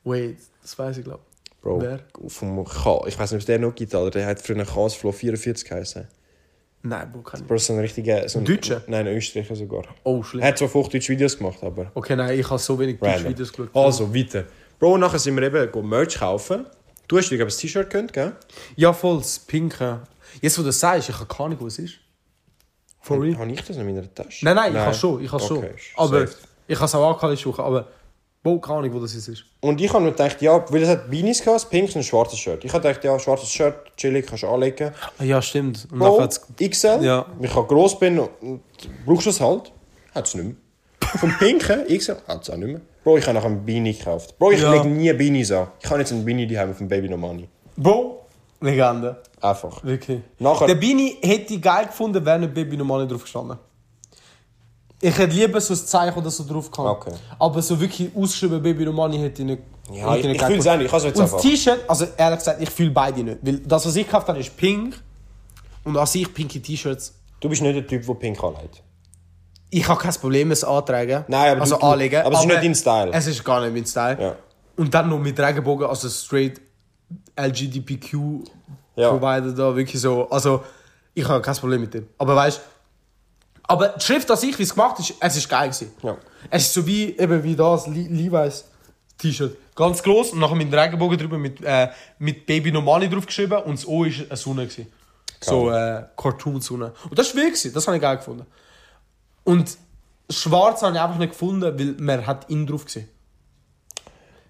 Wait, das weiß ich, glaube Bro, Wer? vom Ka ich weiß nicht, ob es der noch gibt, Alter. Der hat früher Kasflow 44 geheißen. Nein, Bro, kann ich Bro, so ein richtiger... So ein, Deutscher? Nein, ein Österreicher sogar. Oh, schlimm. Er hat zwar auf Hochdeutsch Videos gemacht, aber... Okay, nein, ich habe so wenig deutsche. Videos geschaut. Also, weiter. Bro, nachher sind wir eben Merch kaufen. Du hast dir, ein T-Shirt gekönnt, gell? Ja, voll, das Pinke. Jetzt, wo du das sagst, ich habe keine Ahnung, was es ist. For real? Habe ich das noch in meiner Tasche? Nein, nein, ich habe schon, ich habe schon. Okay, Aber safe. ich habe es auch angehört letzte Woche, aber Bo, keine Ahnung, wo das jetzt ist. Und ich habe mir gedacht, ja, weil es hat Beanies gehabt, ein pinkes und ein schwarzes Shirt. Ich habe gedacht, ja, schwarzes Shirt, chillig, kannst du anlegen. Ah, ja, stimmt. Und Bro, XL, Ja. ich kann gross bin und und brauchst du es halt, hat es nicht mehr. Vom pinken XL hat es auch nicht mehr. Bro, ich habe nach einem Beanie gekauft. Bro, ich Ja. lege nie Beanies an. Ich habe jetzt einen Beanie daheim vom Baby No Money. Bro, Legende. Einfach. Wirklich. Nachher- Der Bini hätte ich geil gefunden, wäre nicht Baby normal nicht drauf gestanden. Ich hätte lieber so ein Zeichen oder so drauf gehabt. Okay. Aber so wirklich ausgeschrieben Baby Romani hätte ich nicht. Ja, hätte ich- ich geil fühl's gefunden. auch nicht. Ich hab's jetzt Und das. T-Shirt, also ehrlich gesagt, ich fühle beide nicht. Weil das, was ich gekauft habe, ist pink. Und an sich pinke T-Shirts. Du bist nicht der Typ, der pink anlegt. Ich habe kein Problem, es antragen. Nein, aber also du- anlegen. aber es ist nicht dein Style. Es ist gar nicht mein Style. Ja. Und dann noch mit Regenbogen, also straight LGBTQ Ja. Provider da, wirklich so. Also, ich habe kein Problem mit dem. Aber weißt aber die Schrift an sich, wie es gemacht ist, es ist geil gewesen. Ja. Es ist so wie, eben wie das Le Levi's T-Shirt. Ganz groß und nachher mit Regenbogen drüber mit, äh, mit Baby Normani draufgeschrieben und das O ist eine Sonne. Gewesen. So äh, Cartoon-Sonne. Und das war wirklich, das habe ich geil gefunden. Und schwarz habe ich einfach nicht gefunden, weil man hat ihn drauf gesehen.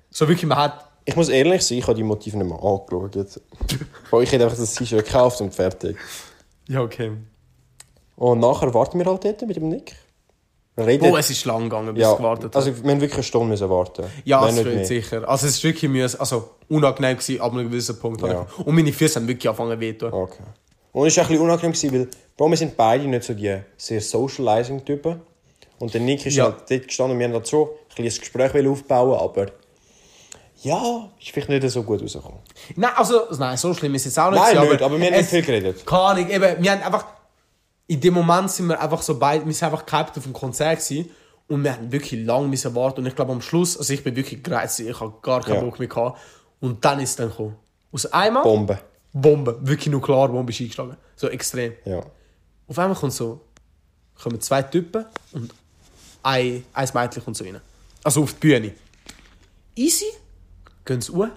So wirklich, man hat. Ich muss ehrlich sein, ich habe die Motive nicht mehr angeschaut. Bro, ich hätte einfach das T-Shirt gekauft und fertig. Ja, okay. Und nachher warten wir halt dort mit dem Nick. Wir reden. Oh, es ist lang gegangen, bis ja, es gewartet hat. also wir haben wirklich eine Stunde müssen warten. Ja, Nein, mehr. sicher. Also es ist wirklich mühs also unangenehm gewesen, ab einem gewissen Punkt. Ja. Und meine Füße haben wirklich angefangen weh zu tun. Okay. Und es war ein bisschen unangenehm, gewesen, weil Bro, wir sind beide nicht so die sehr socializing-Typen. Und der Nick ist Ja. halt dort gestanden und wir haben halt so ein ein Gespräch aufbauen aber ja, ist vielleicht nicht so gut rausgekommen. Nein, also, nein, so schlimm ist es jetzt auch nicht. Nein, gewesen, nicht, aber wir haben nicht viel geredet. Keine Ahnung, eben, wir haben einfach, in dem Moment sind wir einfach so beide, wir sind einfach gehypt auf dem Konzert gewesen und wir haben wirklich lange müssen warten und ich glaube am Schluss, also ich bin wirklich gereizt, ich habe gar keinen Ja. Bock mehr gehabt und dann ist es dann gekommen. Aus einmal, Bombe. Bombe, wirklich nur klar, Bombe ist eingeschlagen. So extrem. Ja. Auf einmal kommt so, kommen zwei Typen und ein, ein Mädchen kommt so rein. Also auf die Bühne. Easy, gehen sie hoch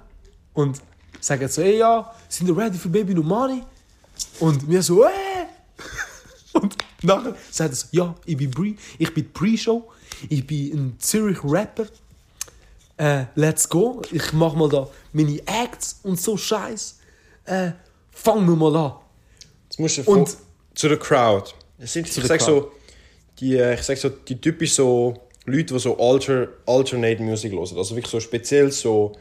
und sagen so, hey ja, sind ihr ready für Baby Numani? Und wir so, äh. Und nachher sagt er so, ja, ich bin Bree, ich bin die Pre-Show, ich bin ein Zürich Rapper. Äh, let's go, ich mach mal da meine Acts und so Scheiß. Äh, fangen wir mal an. Jetzt musst du Und- zu der Crowd. Es sind, ich sag Crowd. so, die, äh, ich sag so, die typisch so Leute, die so Alter, Alternate Music hören. Also wirklich so speziell so.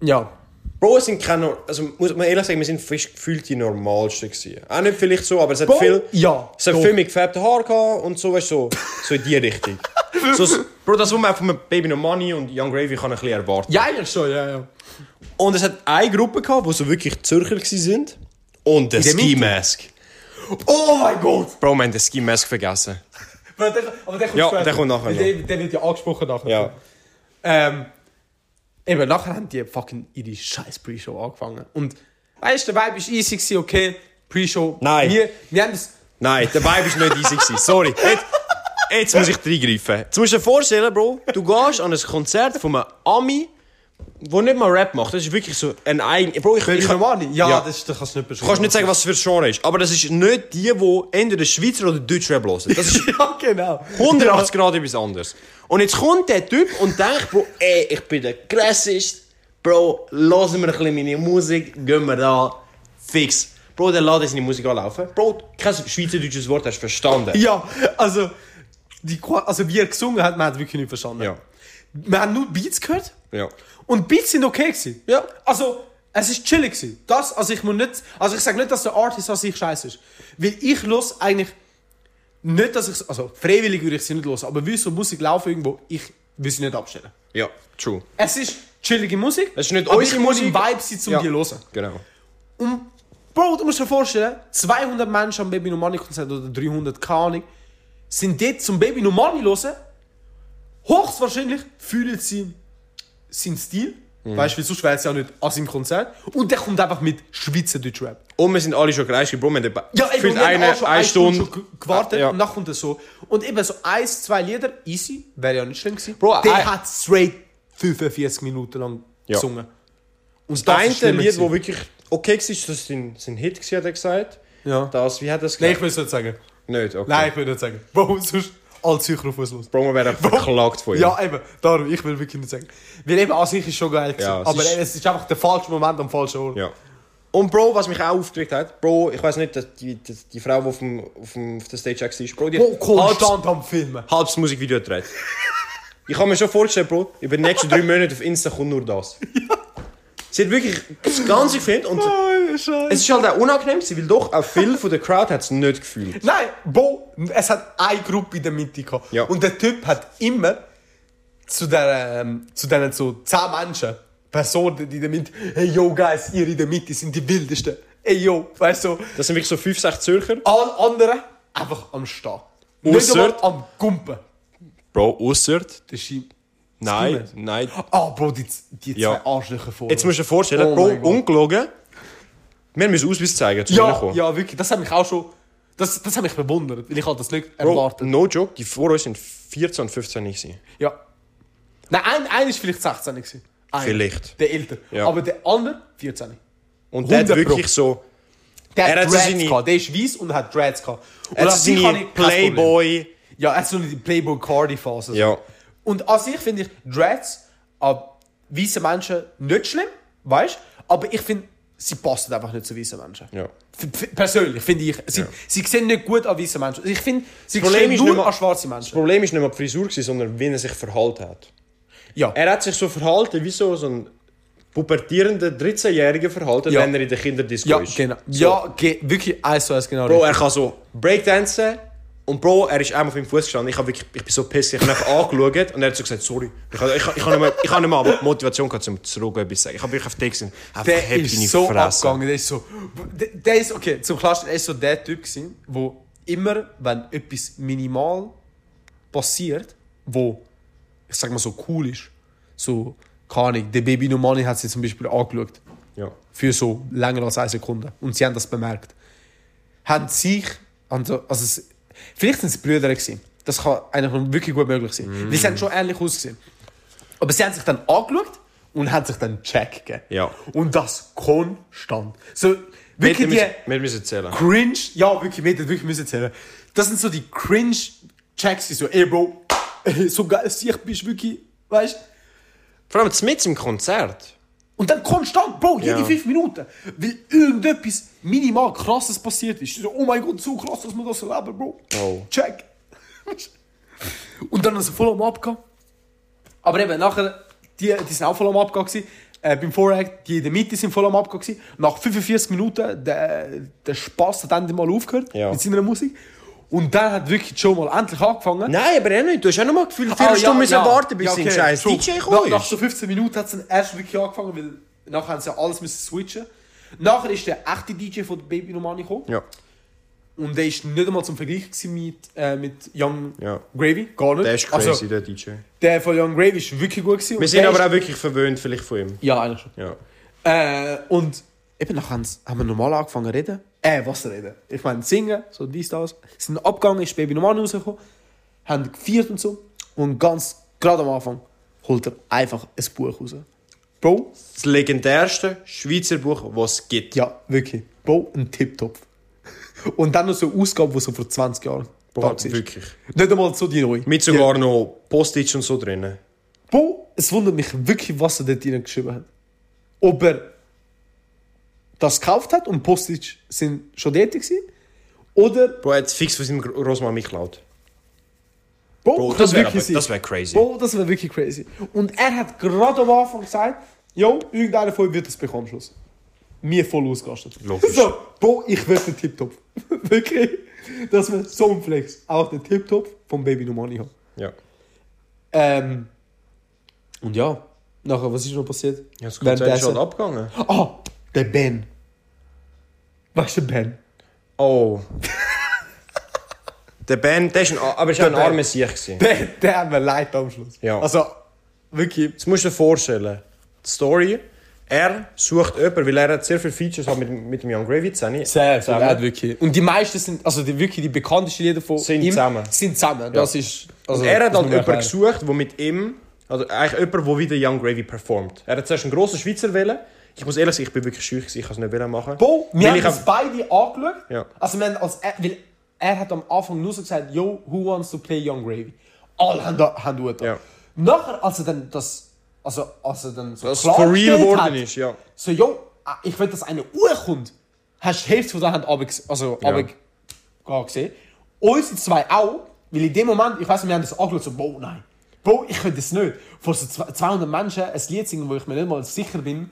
Ja, Bro, es sind keine, also muss man ehrlich sagen, wir sind fast gefühlt die normalsten gewesen. Auch nicht vielleicht so, aber es hat Bro, viel, ja, es hat doch. viel mit gefärbten Haaren gehabt und so, weißt du, so, so in die Richtung. so, Bro, das, was man von Baby No Money und Young Gravy kann ein bisschen erwarten. Ja, ja, schon, ja, ja. Und es hat eine Gruppe gehabt, die so wirklich Zürcher waren. Und der Ski? Mask. Oh mein Gott! Bro, wir haben den Ski Mask vergessen. Aber der, aber der kommt Ja, später. der kommt nachher. Der, der wird ja angesprochen nachher. Ja. Ähm, eben, nachher haben die fucking ihre scheiß Pre-Show angefangen. Und weißt du, der Vibe ist easy, okay. Pre-Show. Nein. Wir, wir haben das. Nein, der Vibe war nicht easy. Sorry. Jetzt, jetzt muss ich reingreifen. Jetzt musst du dir vorstellen, Bro, du gehst an ein Konzert von einem Ami, der nicht mal Rap macht. Das ist wirklich so ein eigen... Bro, ich, ich, Ich kann, Romani? Ja, Ja. Das, das kannst du nicht du kannst nicht sagen, was es für ein Genre ist. Aber das ist nicht die, die entweder Schweizer oder Deutschrap hören. Das ist ja, genau. 180 Grad etwas anderes. Und jetzt kommt der Typ und denkt, Bro, ey, ich bin der krasseste. Bro, hören wir ein bisschen meine Musik, gehen wir da fix. Bro, der lässt seine Musik anlaufen. Bro, kein schweizerdeutsches Wort hast du verstanden. Ja, also, die, also wie er gesungen hat, man hat wirklich nicht verstanden. Ja. Wir haben nur Beats gehört Ja. und Beats sind okay gewesen. Ja. Also, es ist chillig gewesen. Das, also ich muss nicht, also ich sage nicht, dass der Artist an sich scheiße ist. Weil ich los eigentlich nicht, dass ich, also freiwillig würde ich sie nicht los, aber wie so Musik laufen irgendwo, ich will sie nicht abstellen. Ja, true. Es ist chillige Musik. Es ist nicht aber unsere ich muss im Musik. Vibe sein, um Ja. die zu hören. Genau. Und Bro, du musst dir vorstellen, 200 Menschen am Baby No Money Konzert oder 300, keine Ahnung, sind dort zum Baby No Money hören. Höchstwahrscheinlich fühlen sie seinen Stil. Weißt du, sonst wäre es ja nicht an seinem Konzert. Und der kommt einfach mit Schweizer Deutschrap. Und wir sind alle schon gereist, Bro, wir haben Ja, eben, wir haben eine, schon eine Stunde. schon ge- gewartet Ja. und dann kommt er so. Und eben so eins, zwei Lieder, easy, wäre ja nicht schlimm gewesen. Bro, der ein- hat straight 45 Minuten lang Ja. gesungen. Und Das ist eine Lied, das wirklich okay war, das war sein, sein Hit, gewesen, hat er gesagt. Ja. Das, wie hat er es Nein, ich gesagt? will es nicht sagen. Nicht, okay. Nein, ich will nicht sagen. Bro, sonst alle los. Bro, wir werden verklagt von ihm. Ja, eben, darum, ich will wirklich nicht sagen. Weil eben an sich ist schon geil gewesen. Ja, es aber ist- es ist einfach der falsche Moment am falschen Ort. Ja. Und Bro, was mich auch aufgeregt hat, Bro, ich weiß nicht, dass die, die, die Frau, die auf, dem, auf, dem, auf der Stage war, Bro, die Bro, hat halbs, konstant am Filmen. halbs Musikvideo gedreht. ich habe mir schon vorgestellt, Bro, über die nächsten drei Monate auf Insta kommt nur das. Sie hat wirklich das Ganze gefilmt und Oh, Scheiße. es ist halt auch unangenehm, gewesen, weil doch auch viel von der Crowd hat es nicht gefühlt. Nein, Bro, es hat eine Gruppe in der Mitte gehabt. Ja. Und der Typ hat immer zu der, ähm, zu diesen so 10 Menschen, Personen die in der Mitte, hey yo guys, ihr in der Mitte sind die wildesten. Hey yo, weißt du, Das sind wirklich so fünf, sechs Zürcher. alle anderen einfach am Stehen. Ausser- am Gumpen. Bro, ausser. Das ist Nein, nein. Ah, Bro, die, die zwei Ja. Arschlöcher vor. Jetzt musst du dir vorstellen, Oh Bro, ungelogen. Wir müssen Ausweis zeigen, zu Ja, reinkommen. ja, wirklich. Das hat mich auch schon. Das, das hat mich bewundert, weil ich halt das nicht Bro, erwartet. no joke, die vor uns sind 14 und 15 nicht gewesen. Ja. Nein, ein, ein ist vielleicht 16 gewesen. Vielleicht. Der älter. Ja. Aber der andere 14. Und der hat 100 Pro. wirklich so... Der Er hat Dreads seine- gehabt. Der ist weiß und hat Dreads gehabt. Und Er hat seine. Playboy... Ja, er hat so eine Playboy Cardi Phase. Ja. Und an sich finde ich Dreads an weißen Menschen nicht schlimm, weißt? Aber ich finde, sie passen einfach nicht zu weißen Menschen. Ja. Persönlich finde ich. Sie, Ja. sie sehen nicht gut an weißen Menschen. Ich finde, sie Das Problem sehen nur nicht mal- an schwarze Das Menschen. Problem ist nicht mal die Frisur, gewesen, sondern wie er sich verhalten hat. Ja. Er hat sich so verhalten wie so, so ein pubertierender 13-jähriger verhalten, Ja. wenn er in der Kinderdisco Ja, ist. genau. So. Ja, ge wirklich eins zu eins genau. Bro, richtig. er kann so Breakdancen und Bro, er ist einmal auf meinem Fuß gestanden. Ich, hab wirklich, ich bin so pissig. Ich habe ihn einfach angeschaut und er hat so gesagt, sorry. Ich habe ich, ich, hab nicht mehr- ich hab nicht mal Motivation gehabt, um zurück etwas zu sagen. Ich habe wirklich auf den gesehen. Einfach der ist so Fresse. abgegangen. Der ist so. Der, der ist, okay, zum Klarstellen, er ist so der Typ gewesen, wo immer, wenn etwas minimal passiert, wo, ich sag mal so cool ist, so, keine Ahnung, der Baby No Money hat sie zum Beispiel angeschaut. Ja. Für so länger als eine Sekunde. Und sie haben das bemerkt. Haben sich, also, also vielleicht sind es Brüder gewesen. Das kann eigentlich wirklich gut möglich sein. Weil sie haben schon ähnlich ausgesehen. Aber sie haben sich dann angeschaut und haben sich dann Check gegeben. Ja. Und das konstant. So, Wir wirklich die müssen, wir müssen zählen. cringe, ja, wirklich, wir wirklich müssen zählen. Das sind so die cringe Checks, die so, ey Bro, so geil Sicht bist du wirklich, weißt Vor allem mit im Konzert. Und dann konstant, Bro, jede Ja. fünf Minuten, weil irgendetwas minimal krasses passiert ist. So, oh mein Gott, so krass, dass wir das erleben, Bro. Oh. Check. Und dann ist er voll am Abgehen. Aber eben, nachher, die, die sind auch voll am gewesen. Äh, beim Voract, die in der Mitte sind voll am gewesen. Nach 45 Minuten, der, der Spaß hat endlich mal aufgehört Ja. mit seiner Musik. Und dann hat wirklich schon mal endlich angefangen. Nein, aber auch nicht. Du hast auch noch mal gefühlt, vier Ah, Stunden müssen ja. warten, bis Ja, ein okay. scheiß True. DJ nach, gekommen nach ist. so 15 Minuten hat es dann erst wirklich angefangen, weil nachher haben sie ja alles müssen switchen. Nachher ist der echte DJ von Baby Normani gekommen. Ja. Und der ist nicht einmal zum Vergleich mit, äh, mit Young Ja. Gravy. Gar nicht. Der ist crazy, Also, der DJ. der von Young Gravy ist wirklich gut gewesen. Wir sind aber auch wirklich verwöhnt vielleicht von ihm. Ja, eigentlich schon. Ja. Äh, und eben nachher haben wir normal angefangen zu reden. Äh, was reden? Ich meine, singen, so dies, das. Sind abgegangen, ist Baby Normani rausgekommen, haben gefeiert und so. Und ganz gerade am Anfang holt er einfach ein Buch raus. Bro, Das legendärste Schweizer Buch, was es gibt. ja, wirklich. Bro, ein Tipptopf. Und dann noch so eine Ausgabe, die so vor 20 Jahren da Boah, war. wirklich. Nicht einmal so die neue. Mit sogar noch Postage und so drin. Bro, es wundert mich wirklich, was er dort geschrieben hat. Ob er das gekauft hat und Postage sind schon dort gewesen, oder Bro, er hat fix von seinem Großmann mitgeklaut. Bro, Bro, das wäre wär crazy. Bro, das wäre wirklich crazy. Und er hat gerade am Anfang gesagt, jo, irgendeiner von euch wird das bekommen Schluss. Mir voll ausgerastet. Logisch. So, Bro, ich will den Tiptop. wirklich. Dass wir so ein Flex auch den Tiptop vom Baby Normani haben. Ja. Ähm, und ja, nachher, was ist noch passiert? Ja, das Konzert ist halt abgegangen. Ah, der Ben. Weißt du, der Ben? Oh. der Ben, der ist ein, aber ist auch ein Ben. armer Sieg. gewesen. Der, der hat mir leid am Schluss. Ja. Also, wirklich. Jetzt musst du dir vorstellen, die Story, er sucht jemanden, weil er hat sehr viele Features hat mit, mit dem Young Gravy zusammen. Sehr, zusammen. er hat wirklich. Und die meisten sind, also die, wirklich die bekanntesten Lieder von Sind ihm zusammen. sind zusammen. Das ist, also, er hat das halt muss man jemanden erklären. gesucht, der mit ihm, also eigentlich jemand, der wieder Young Gravy performt. Er hat zuerst einen grossen Schweizer wählen. Ich muss ehrlich sagen, ich bin wirklich schüch, ich kann es nicht machen. Bo, wir Weil haben das hab- beide angeschaut. Ja. Also, wir haben als er, weil er hat am Anfang nur so gesagt, yo, who wants to play Young Gravy? Alle haben da, haben da. Ja. Nachher, als er dann das, also, als er dann so Dass es for real geworden ist, ja. so, yo, ah, ich will, dass eine Uhr kommt. Hast du die Hälfte von Hand runter, also, Ja. runter gesehen. Uns zwei auch, weil in dem Moment, ich weiß nicht, wir haben das angeschaut, so, boah, nein. Bro, ich könnte das nicht. Vor so zwei- 200 Menschen ein Lied singen, wo ich mir nicht mal sicher bin.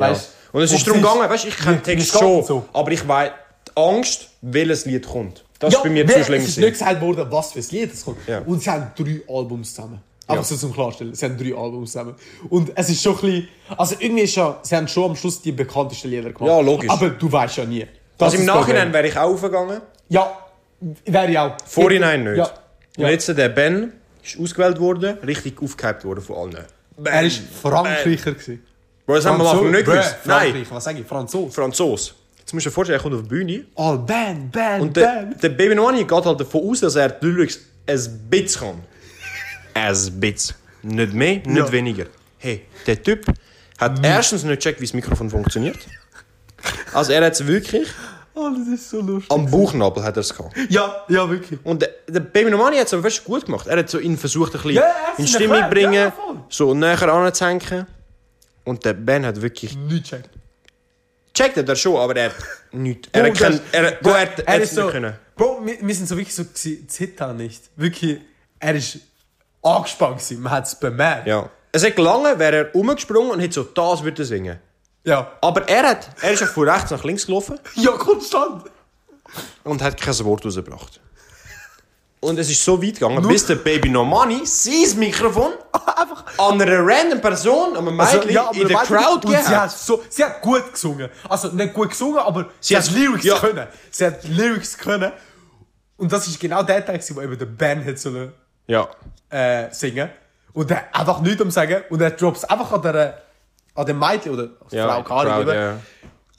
Ja. Weißt, Und es ist darum gegangen, weißt ich kenne den Text schon, so. aber ich weiß die Angst, welches Lied kommt. Das ist bei mir zu schlimm. Es ist nicht gesagt worden, was für ein Lied es kommt. Ja. Und sie haben drei Albums zusammen. Einfach Ja. so zum Klarstellen. Sie haben drei Albums zusammen. Und es ist schon ein bisschen... Also irgendwie ist ja... Sie haben schon am Schluss die bekanntesten Lieder gemacht. Ja, logisch. Aber du weißt ja nie. Das Also im Nachhinein wäre ich auch aufgegangen, Ja, wäre ich auch. vorhinein nicht. Ja. Und jetzt der Ben ist ausgewählt worden, richtig aufgehypt worden von allen. Ben, Er war Frankreicher. gewesen. Bro, das haben wir am Anfang nicht gewusst. Nein, was sage ich? Franzose. Franzos. Jetzt musst du dir vorstellen, er kommt auf die Bühne Oh, Ben, Ben, und der, Ben. der Baby Noani geht halt davon aus, dass er die Lyrics ein bisschen kann. Ein bisschen. Nicht mehr, nicht Ja. weniger. Hey, der Typ hat erstens nicht gecheckt, wie das Mikrofon funktioniert. Also er hat es wirklich Oh, das ist so lustig. am Bauchnabel hat er es gehabt. Ja, ja, wirklich. Und der, der Baby Normani hat es aber fast gut gemacht. Er hat so ihn versucht, ein bisschen Ja, in Stimmung erklärt, bringen, ja, so näher anzuhängen. Und der Ben hat wirklich... Nicht checkt. Checkt er schon, aber er hat nichts. Er hat kein, das- er, Bro, er, er, er ist so, können. Bro, wir, wir sind so wirklich so Zittern nicht. Wirklich, er ist angespannt gewesen, man hat es bemerkt. Ja. Es hat gelangen, wäre er umgesprungen und hätte so das würde singen. Ja. Aber er, hat, er ist auch von rechts nach links gelaufen Ja, konstant. und hat kein Wort rausgebracht. Und es ist so weit gegangen, bis der Baby Normani sein Mikrofon Einfach. an einer random Person, einem Also, Mädchen aber in der Crowd und sie gegeben hat, so, sie hat gut gesungen. Also nicht gut gesungen, aber sie, hat- hat Lyrics ja. können. Sie hat Lyrics können. Und das ist genau der Teil, wo eben der Ben hat sollen, Ja. äh, singen. Und der einfach nichts am sagen. Und er droppt einfach an der, an dem Mädchen oder Ja, Frau, Ahnung, Crowd, ja.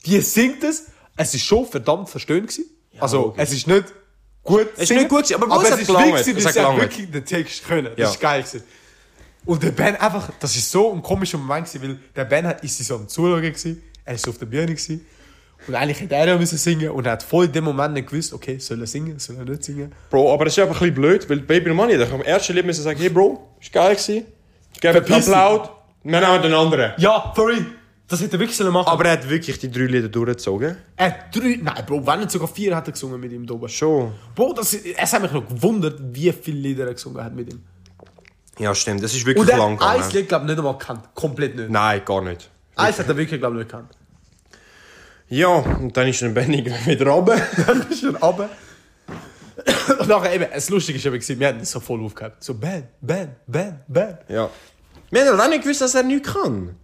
Die singt es. Es ist schon verdammt verstöhnt gewesen. also, logisch. es ist nicht gut ist singen, nicht gut gewesen, aber aber es es ist gelangt, wichtig, es hat sie wirklich den Text können. Ja. Das ist geil gewesen. Und der Ben einfach, das ist so ein komischer Moment gewesen, weil der Ben hat, ist so am Zuschauen gewesen, er ist auf der Bühne gewesen. Und eigentlich hätte er ja müssen singen und er hat voll in dem Moment nicht gewusst, okay, soll er singen, soll er nicht singen. Bro, aber es ist einfach ein bisschen blöd, weil Baby Normani hat am ersten Lied müssen sagen, hey Bro, ist geil gewesen. Dich. Applaus. Wir nehmen den anderen. Ja, sorry. Das hätte er wirklich sollen machen. Aber er hat wirklich die drei Lieder durchgezogen. er hat drei, nein, Bro, wenn nicht sogar vier hat er gesungen mit ihm da oben. Schon. Bro, das, es hat mich noch gewundert, wie viele Lieder er gesungen hat mit ihm. Ja, stimmt. Das ist wirklich Und er lang gegangen. Lied, glaube ich, nicht einmal gekannt. Komplett nicht. Nein, gar nicht. Eins hat er wirklich, glaube ich, nicht gekannt. Ja, und dann ist der Benny wieder runter. Dann ist er runter. Und nachher eben, das Lustige ist eben, wir hatten das so voll aufgehabt. So, bam, bam, bam, bam. Ja. Wir haben ja auch nicht gewusst, dass er nichts kann.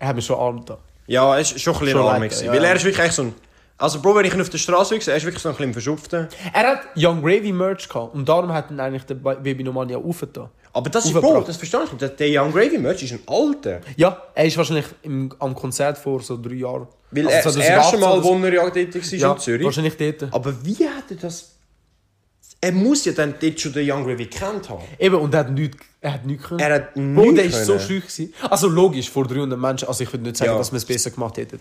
Er mich schon arm da. Ja, er ist schon ein bisschen Schon arm ja. Weil er ist wirklich echt so ein... Also Bro, wenn ich ihn auf der Straße gesehen er ist wirklich so ein bisschen verschupfter. Er hat Young Gravy Merch gehabt und darum hat ihn eigentlich der Baby Normani auch aufgetan. Aber das ist. Bro, das verstehe ich nicht. Der- Young Gravy Merch ist ein alter. Ja, er ist wahrscheinlich im, am Konzert vor so drei Jahren. Weil Also er, das 2018 erste Mal, so. wo er ja dort war ja, in Zürich. wahrscheinlich dort. Aber wie hat er das... Er muss ja dann dort schon den Young Gravy gekannt haben. Eben, und er hat nichts, er hat nichts können. Er hat nichts der ist so schüch gewesen. Also logisch, vor 300 Menschen, also ich würde nicht sagen, Ja. dass wir es besser gemacht hätten.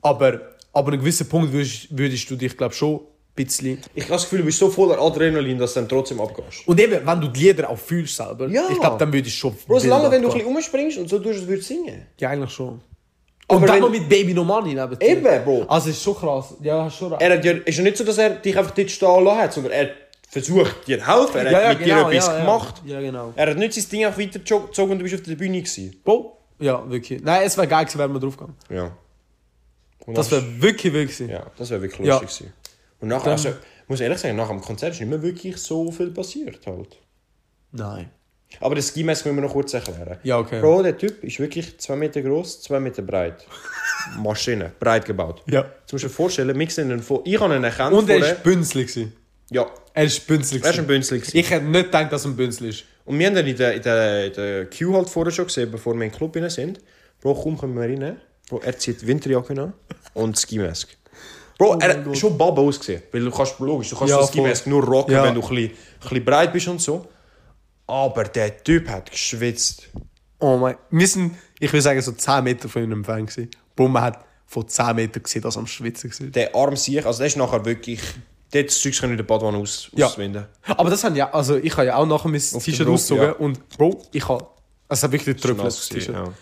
Aber, an einem gewissen Punkt würdest, würdest du dich, glaube schon ein bisschen... Ich habe das Gefühl, du bist so voller Adrenalin, dass du dann trotzdem abgehst. Und eben, wenn du die Lieder auch fühlst selber, Ja. ich glaube, dann würdest du schon... Bro, solange wenn du ein bisschen rumspringst und so tust, würdest du singen. Ja, eigentlich schon. Aber Und dann noch mit Baby Normani neben dir. Eben, Bro. Also, ist schon krass. Ja, hast schon recht. Er hat ja, ist ja nicht so, dass er dich einfach dort stehen lassen hat, sondern er versucht dir zu helfen. Er hat mit dir etwas ja, gemacht. Ja, genau. Er hat nicht sein Ding einfach weitergezogen und du bist auf der Bühne gewesen. Bro, ja, wirklich. Nein, es wäre geil gewesen, wären wir draufgegangen. Ja. Und Das wäre wirklich wild gewesen. Ja, das wäre wirklich Ja. lustig gewesen. Und nachher, also, muss ehrlich sagen, nach dem Konzert ist nicht mehr wirklich so viel passiert halt. Nein. Aber das Ski-Mask müssen wir noch kurz erklären. Ja, okay. Bro, der Typ ist wirklich 2 Meter groß, 2 Meter breit. Maschine, breit gebaut. Ja. Jetzt musst du dir vorstellen, wir sehen ihn vor... Ich habe ihn erkannt Und er war bünzlig. Ja, Er ist bünzlig. er ist ein gewesen. Bünzli. gewesen. Ich hätte nicht gedacht, dass er ein Bünzli ist. Und wir haben dann in der, in der, in der Queue halt vorher schon gesehen, bevor wir in den Club rein sind. Bro, komm, kommen wir rein. Bro, er zieht Winterjacke an und Ski-Mask. Bro, er mein hat Gott. schon Baba ausgesehen. Weil du kannst, logisch, du kannst Ja, das Ski-Mask nur rocken, Ja. wenn du ein bisschen, ein bisschen breit bist und so. Aber der Typ hat geschwitzt. Oh mein... Wir sind, ich will sagen, so 10 Meter von ihm entfernt. gewesen. Bro, man hat von 10 Metern gesehen, dass er am Schwitzen war. Der Arm sich, also der ist nachher wirklich... Dort das Zeug können in der Badwanne aus, Ja. Aber das haben ja... Also, ich habe ja auch nachher mein T-Shirt ausgezogen. ja. Und Bro, ich habe... Also, es hat wirklich das Nass T-Shirt. ja.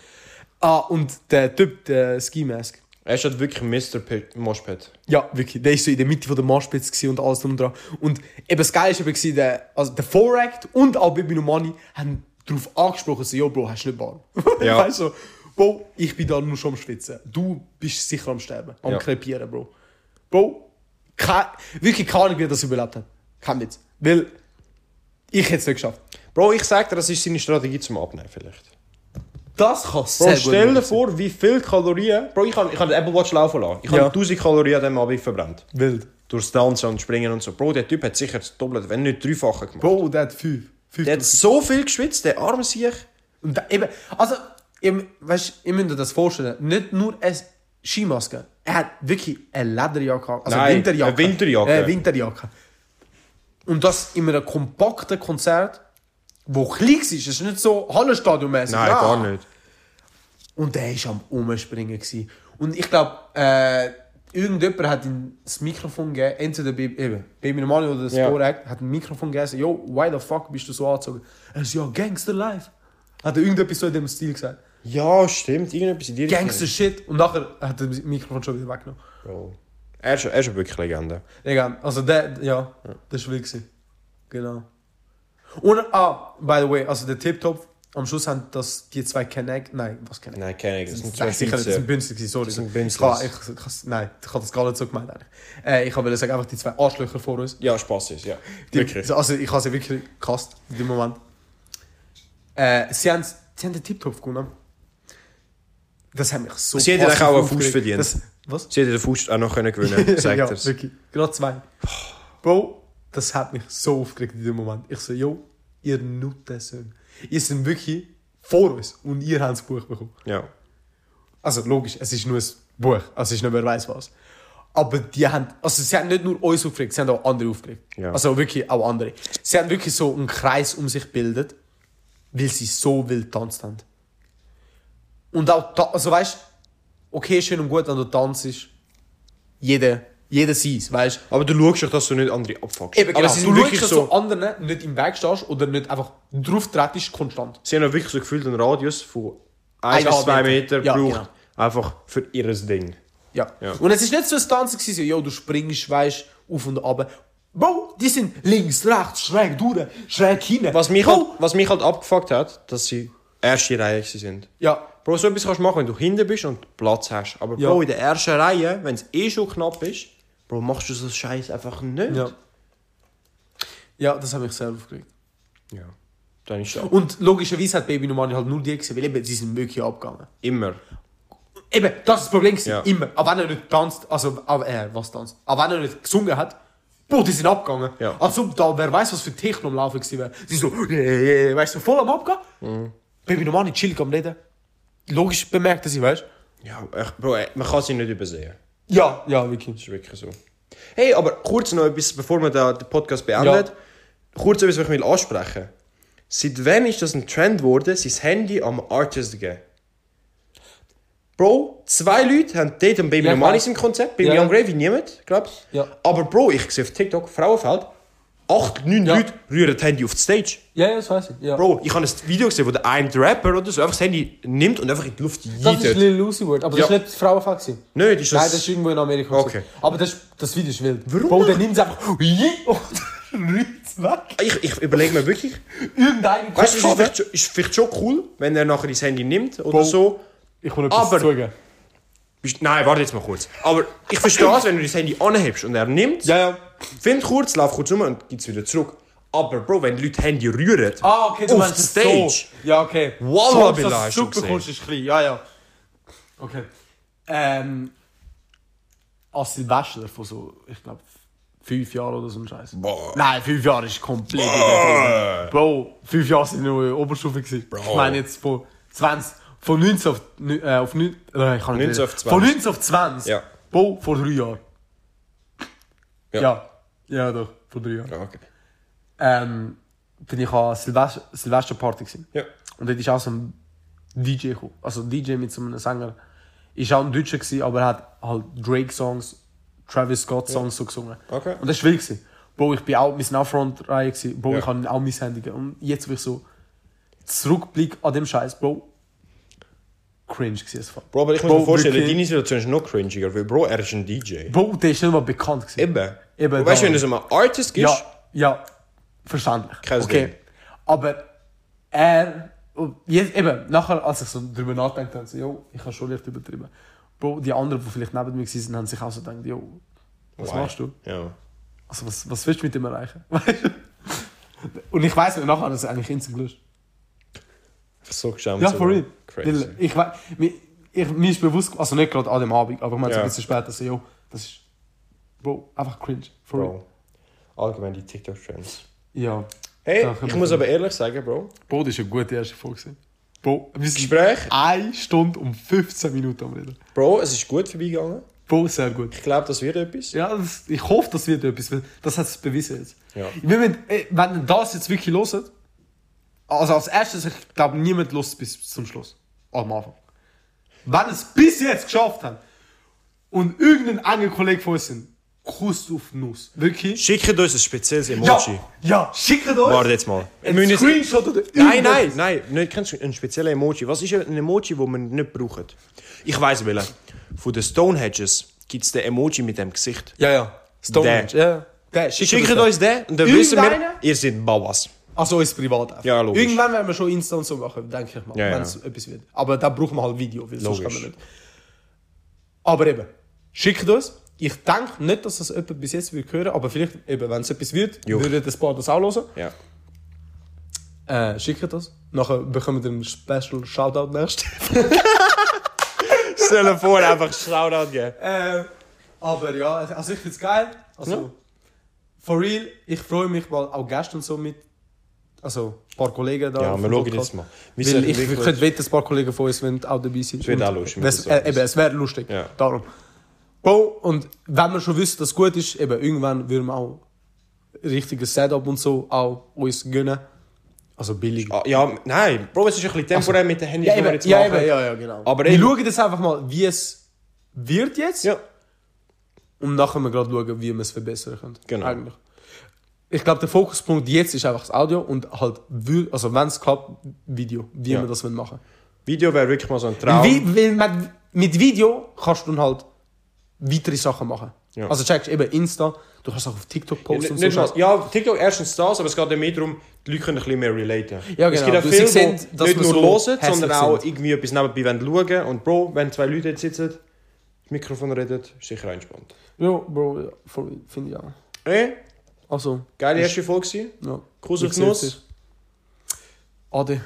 Ah, und der Typ, der Ski-Mask. Er ist halt wirklich Mr. Moshpad. Ja, wirklich. Der war so in der Mitte der gewesen und alles drum und dran. Und eben das Geile war der, also der Foract und auch Bibi Normani haben darauf angesprochen, so, yo, Bro, hast du nicht warm? Ja. weißt du, so, Bro, ich bin da nur schon am Schwitzen. Du bist sicher am Sterben, am Ja. Krepieren, Bro. Bro, kein, wirklich keine Ahnung, wie er das überlebt hat. Kein Witz. Weil ich hätte es nicht geschafft. Bro, ich sag dir, das ist seine Strategie zum Abnehmen vielleicht. Das kann Bro, sehr gut stell dir sein. vor, wie viel Kalorien... Bro, ich habe ich hab den Apple Watch laufen lassen. Ich habe Ja. 1000 Kalorien an dem Abend verbrannt. Wild. Durchs Tanzen und Springen und so. Bro, der Typ hat sicher das Doppelte, wenn nicht dreifache gemacht. Bro, der hat fünf. fünf Der hat so viel geschwitzt, der arme sich. Und da, eben, also, ihr, weißt, ihr müsst euch das vorstellen, nicht nur eine Skimaske, er hat wirklich eine Lederjacke, also Nein, eine Winterjacke. eine Winterjacke. Äh, Winterjacke. Und das in einem kompakten Konzert, wo klein war, es ist nicht so Hallenstadion-mäßig. Nein, Ah. gar nicht. Und der war am Umspringen. Gewesen. Und ich glaube, äh, irgendjemand hat ihm das Mikrofon gegeben, entweder Baby, eben, Baby Normani oder das Ja. ja. Hat ein Mikrofon gegeben, yo, why the fuck bist du so angezogen? Er so, ja, Gangster Life. Hat er irgendetwas so in dem Stil gesagt. Ja, stimmt. Irgendetwas in dir. Gangster Shit. Und nachher hat er das Mikrofon schon wieder weggenommen. Bro. Er ist, er ist wirklich Legende. Egal, also der, ja, das war wild. Genau. Und, ah, by the way, also der Tip-Top, am Schluss haben das die zwei Kenneck, nein, was Kenneck? Nein, Ahnung. Das sind zwei sicher, das sind gewesen, sorry. Das sind kann- ich, ich, ich, nein, ich habe das gar nicht so gemeint eigentlich. Äh, ich wollte sagen, einfach die zwei Arschlöcher vor uns. Ja, Spaß ist, ja. Die, Wirklich. Also ich habe sie wirklich gehasst in dem Moment. Äh, sie, haben, sie haben den Tip-Top gewonnen. Das hat mich so Sie hätten auch einen. Fuß verdient. Das, was? Sie hätte den Fuß auch noch können gewinnen sagt ja, wirklich. Gerade zwei. Bro, das hat mich so aufgeregt in dem Moment. Ich so, yo, ihr Nuttensöhne. Ihr seid wirklich vor uns und ihr habt das Buch bekommen. Ja. Also logisch, es ist nur ein Buch, also es ist nicht wer weiß was. Aber die haben, also sie haben nicht nur uns aufgeregt, sie haben auch andere aufgeregt. Ja. Also wirklich auch andere. Sie haben wirklich so einen Kreis um sich gebildet, weil sie so wild tanzt haben. Und auch, ta- also weißt okay, schön und gut, wenn du tanzt, jeder, jeder seins, weißt Aber du schaust doch, dass du nicht andere abfuckst. Eben, Aber genau. sie du sind schaust, wirklich dass so... du anderen nicht im Weg stehst oder nicht einfach drauf trittst, konstant. Sie haben auch wirklich so gefühlt einen Radius von 1 bis Eineinhalb 2 Meter. Ja, braucht. genau. Einfach für ihr Ding. Ja. Ja. Und es ist nicht so ein Tanzen gewesen, so, yo, du springst, weißt, auf und ab. Bro, die sind links, rechts, schräg durch, schräg hin. Was mich, halt, was mich halt abgefuckt hat, dass sie erste Reihe gewesen sind. Ja, Bro, so etwas kannst du machen, wenn du hinten bist und Platz hast. Aber Ja. Bro, in der ersten Reihe, wenn es eh schon knapp ist, Bro, machst du so Scheiß einfach nicht. Ja. Ja, das hat mich sehr aufgeregt. Ja. Dann ist es Und logischerweise hat Baby Normani halt nur die gesehen, weil eben, sie sind wirklich abgegangen. immer. Eben, das ist das Problem gewesen. Ja. Immer. Aber wenn er nicht tanzt, also, äh, was tanzt? Aber wenn er nicht gesungen hat, boah, die sind abgegangen. Ja. Als ob da, wer weiß, was für Techno am Laufen gewesen wäre. Sie so, äh, äh, weißt du, voll am Abgehen. Mhm. Baby Normani chillig am Reden. Logisch bemerkt er sie, weißt du? Ja, echt, Bro, ey, man kann sie nicht übersehen. Ja, ja, wirklich. Das ist wirklich so. Hey, aber kurz noch etwas, bevor wir da den Podcast beendet. Kurz etwas, was ich will ansprechen Seit wann ist das ein Trend geworden, sein Handy am Artist zu geben? Bro, zwei Leute haben dort am Baby Ja, klar. im Konzept, beim Ja. Young Gravy niemand, glaubst Ja. Aber Bro, ich sehe auf TikTok, Frauenfeld, acht, neun Ja. Leute rühren das Handy auf die Stage. Ja, ja, das weiß ich. Ja. Bro, ich habe ein Video gesehen, wo der ein Rapper oder so einfach das Handy nimmt und einfach in die Luft das ist jietet. Lil Lucy Word, aber Ja. das war nicht Frauenfall. Nein, das ist Nein, das... ist irgendwo in Amerika. Okay. Aber das, das Video ist wild. Warum Bro, der nimmt es einfach und rührt weg. ich, ich überlege mir wirklich, Irgendein weißt du, ist vielleicht, ist vielleicht schon cool, wenn er nachher das Handy nimmt oder Bro. so. Ich will etwas Aber- zugeben. Bist- Nein, warte jetzt mal kurz. Aber ich verstehe es, wenn du das Handy anhebst und er nimmt, Ja, ja. find kurz, lauf kurz rum und gibt es wieder zurück. Aber Bro, wenn die Leute Handy rühren, Ah, okay, du auf meinst die es Stage. So. Ja, okay. Wallah, so, Billah, dass hast du du gesehen. ist klein. Ja, ja. Okay. Ähm, als Silvester von so, ich glaube, fünf Jahren oder so ein Scheiß. Boah. Nein, fünf Jahre ist komplett übertrieben. Bro, fünf Jahre sind nur Oberstufe gewesen. Ich meine jetzt von 20, von 19 auf, äh, auf 9, äh, ich kann nicht 19 auf reden. 20. Von 19 auf 20. Ja. Bro, vor drei Jahren. Ja. Ja. Ja, doch, vor drei Jahren. Ja, okay. Ähm, bin ich an Silvester, Silvesterparty gewesen. Ja. Und dort ist auch so ein DJ gekommen. Also DJ mit so einem Sänger. Ist auch ein Deutscher gewesen, aber er hat halt Drake-Songs, Travis Scott-Songs so gesungen. Okay. Und das war wild. gewesen. Bro, ich bin auch, wir sind auch Frontreihe gewesen. Bro, Ja. ich habe auch mein Handy. Und jetzt, wo ich so zurückblicke an dem Scheiß, Bro, cringe gewesen. Bro, aber ich muss Bro, mir vorstellen, wirklich. deine Situation ist noch cringiger, weil Bro, er ist ein DJ. Bro, der ist nicht mal bekannt gewesen. Eben. Eben, Und weißt du, wenn du so ein Artist gibst, Ja, ja, verständlich. Kein okay. Ding. Aber er, jetzt, eben, nachher, als ich so drüber nachgedacht habe, so, yo, ich habe schon leicht übertrieben. Bro, die anderen, die vielleicht neben mir waren, haben sich auch so gedacht, yo, was Why? machst du? Ja. Also, was, was willst du mit dem erreichen? Weißt du? Und ich weiss, nachher hat es eigentlich instant gelöscht. So geschämt. Ja, so. for real. Crazy. Ich, mir, ich, mir ist bewusst, also nicht gerade an dem Abend, aber ich meine so Ja. ein bisschen später, so, yo, das ist, Bro, einfach cringe. For real. Bro. Allgemein die TikTok-Trends. Ja. Hey, ich muss aber ehrlich sagen, Bro. Bro, das war eine gute erste Folge. Bro, wir sind Gespräch. eine Stunde und 15 Minuten am Reden. Bro, es ist gut vorbeigegangen. Bro, sehr gut. Ich glaube, das wird etwas. Ja, das, ich hoffe, das wird etwas, weil das hat es bewiesen jetzt. Ja. Wenn ihr das jetzt wirklich hört, also als erstes, ich glaube, niemand lust bis zum Schluss. Am Anfang. Wenn es bis jetzt geschafft haben und irgendein enger Kollege von uns sind, Kuss auf Nuss. Wirklich? Schickt uns ein spezielles Ja, Emoji. ja, schickt euch Warte jetzt mal. Ein Screenshot oder Nein, irgendwas. nein, nein. Nicht kennst du ein spezieller Emoji. Was ist ein Emoji, den man nicht braucht? Ich weiß welchen. Von den Stonehedges gibt es den Emoji mit dem Gesicht. Ja, ja. Stonehenge. Ja. Der, schickt uns den und dann wissen wir, ihr seid Babas. Also ist privat einfach. Ja, logisch. Irgendwann werden wir schon Insta und so machen, denke ich mal, Ja, wenn ja. es etwas wird. Aber da brauchen wir halt Video, weil sonst Logisch. kann man nicht. Aber eben, schickt uns. Ich denke nicht, dass das jemand bis jetzt wird hören, aber vielleicht, eben, wenn es etwas wird, Jo. würden das paar das auch hören. Ja. Äh, schickt das. Nachher bekommen wir einen Special Shoutout nächstes. Stell dir vor, einfach Shoutout geben. äh, aber ja, also ich finde es geil. Also, for real, ich freue mich, weil auch gestern so mit, also ein paar Kollegen da. Ja, wir schauen jetzt mal. Wir Weil ich, ich wirklich- könnte wetten, ein paar Kollegen von uns wenn auch dabei sind. Es wird auch lustig, Es, äh, eben, es wäre lustig. Ja. Darum. Bro, und wenn wir schon wissen, dass es gut ist, eben, irgendwann würden wir auch richtiges Setup und so auch uns gönnen. Also billig. Ah, Ja, nein, Bro, es ist ein bisschen temporär mit den Handys, Ja, die wir eben, jetzt ja, machen. eben, ja, ja, genau. Aber wir eben- schauen jetzt einfach mal, wie es wird jetzt. Ja. Und nachher wir gerade schauen, wie wir es verbessern können. Genau. Eigentlich. Ich glaube, der Fokuspunkt jetzt ist einfach das Audio und halt, also wenn es klappt, Video, wie Ja. wir das machen. Video wäre wirklich mal so ein Traum. Wie, weil mit, mit Video kannst du dann halt weitere Sachen machen. Ja. Also checkst eben Insta, du kannst auch auf TikTok Ja, posten nicht so. ja, TikTok erstens das, aber es geht ja mehr darum, die Leute können ein bisschen mehr relaten. Ja, Es genau. gibt auch viele, sehen, die nicht nur so hören, sondern auch sind. irgendwie etwas nebenbei schauen. Und Bro, wenn zwei Leute jetzt sitzen, das Mikrofon reden, ist sicher entspannt. Ja, Bro, ja, finde ich auch. Also, Geile erste Folge ja. Kuss auf Nuss. Ade.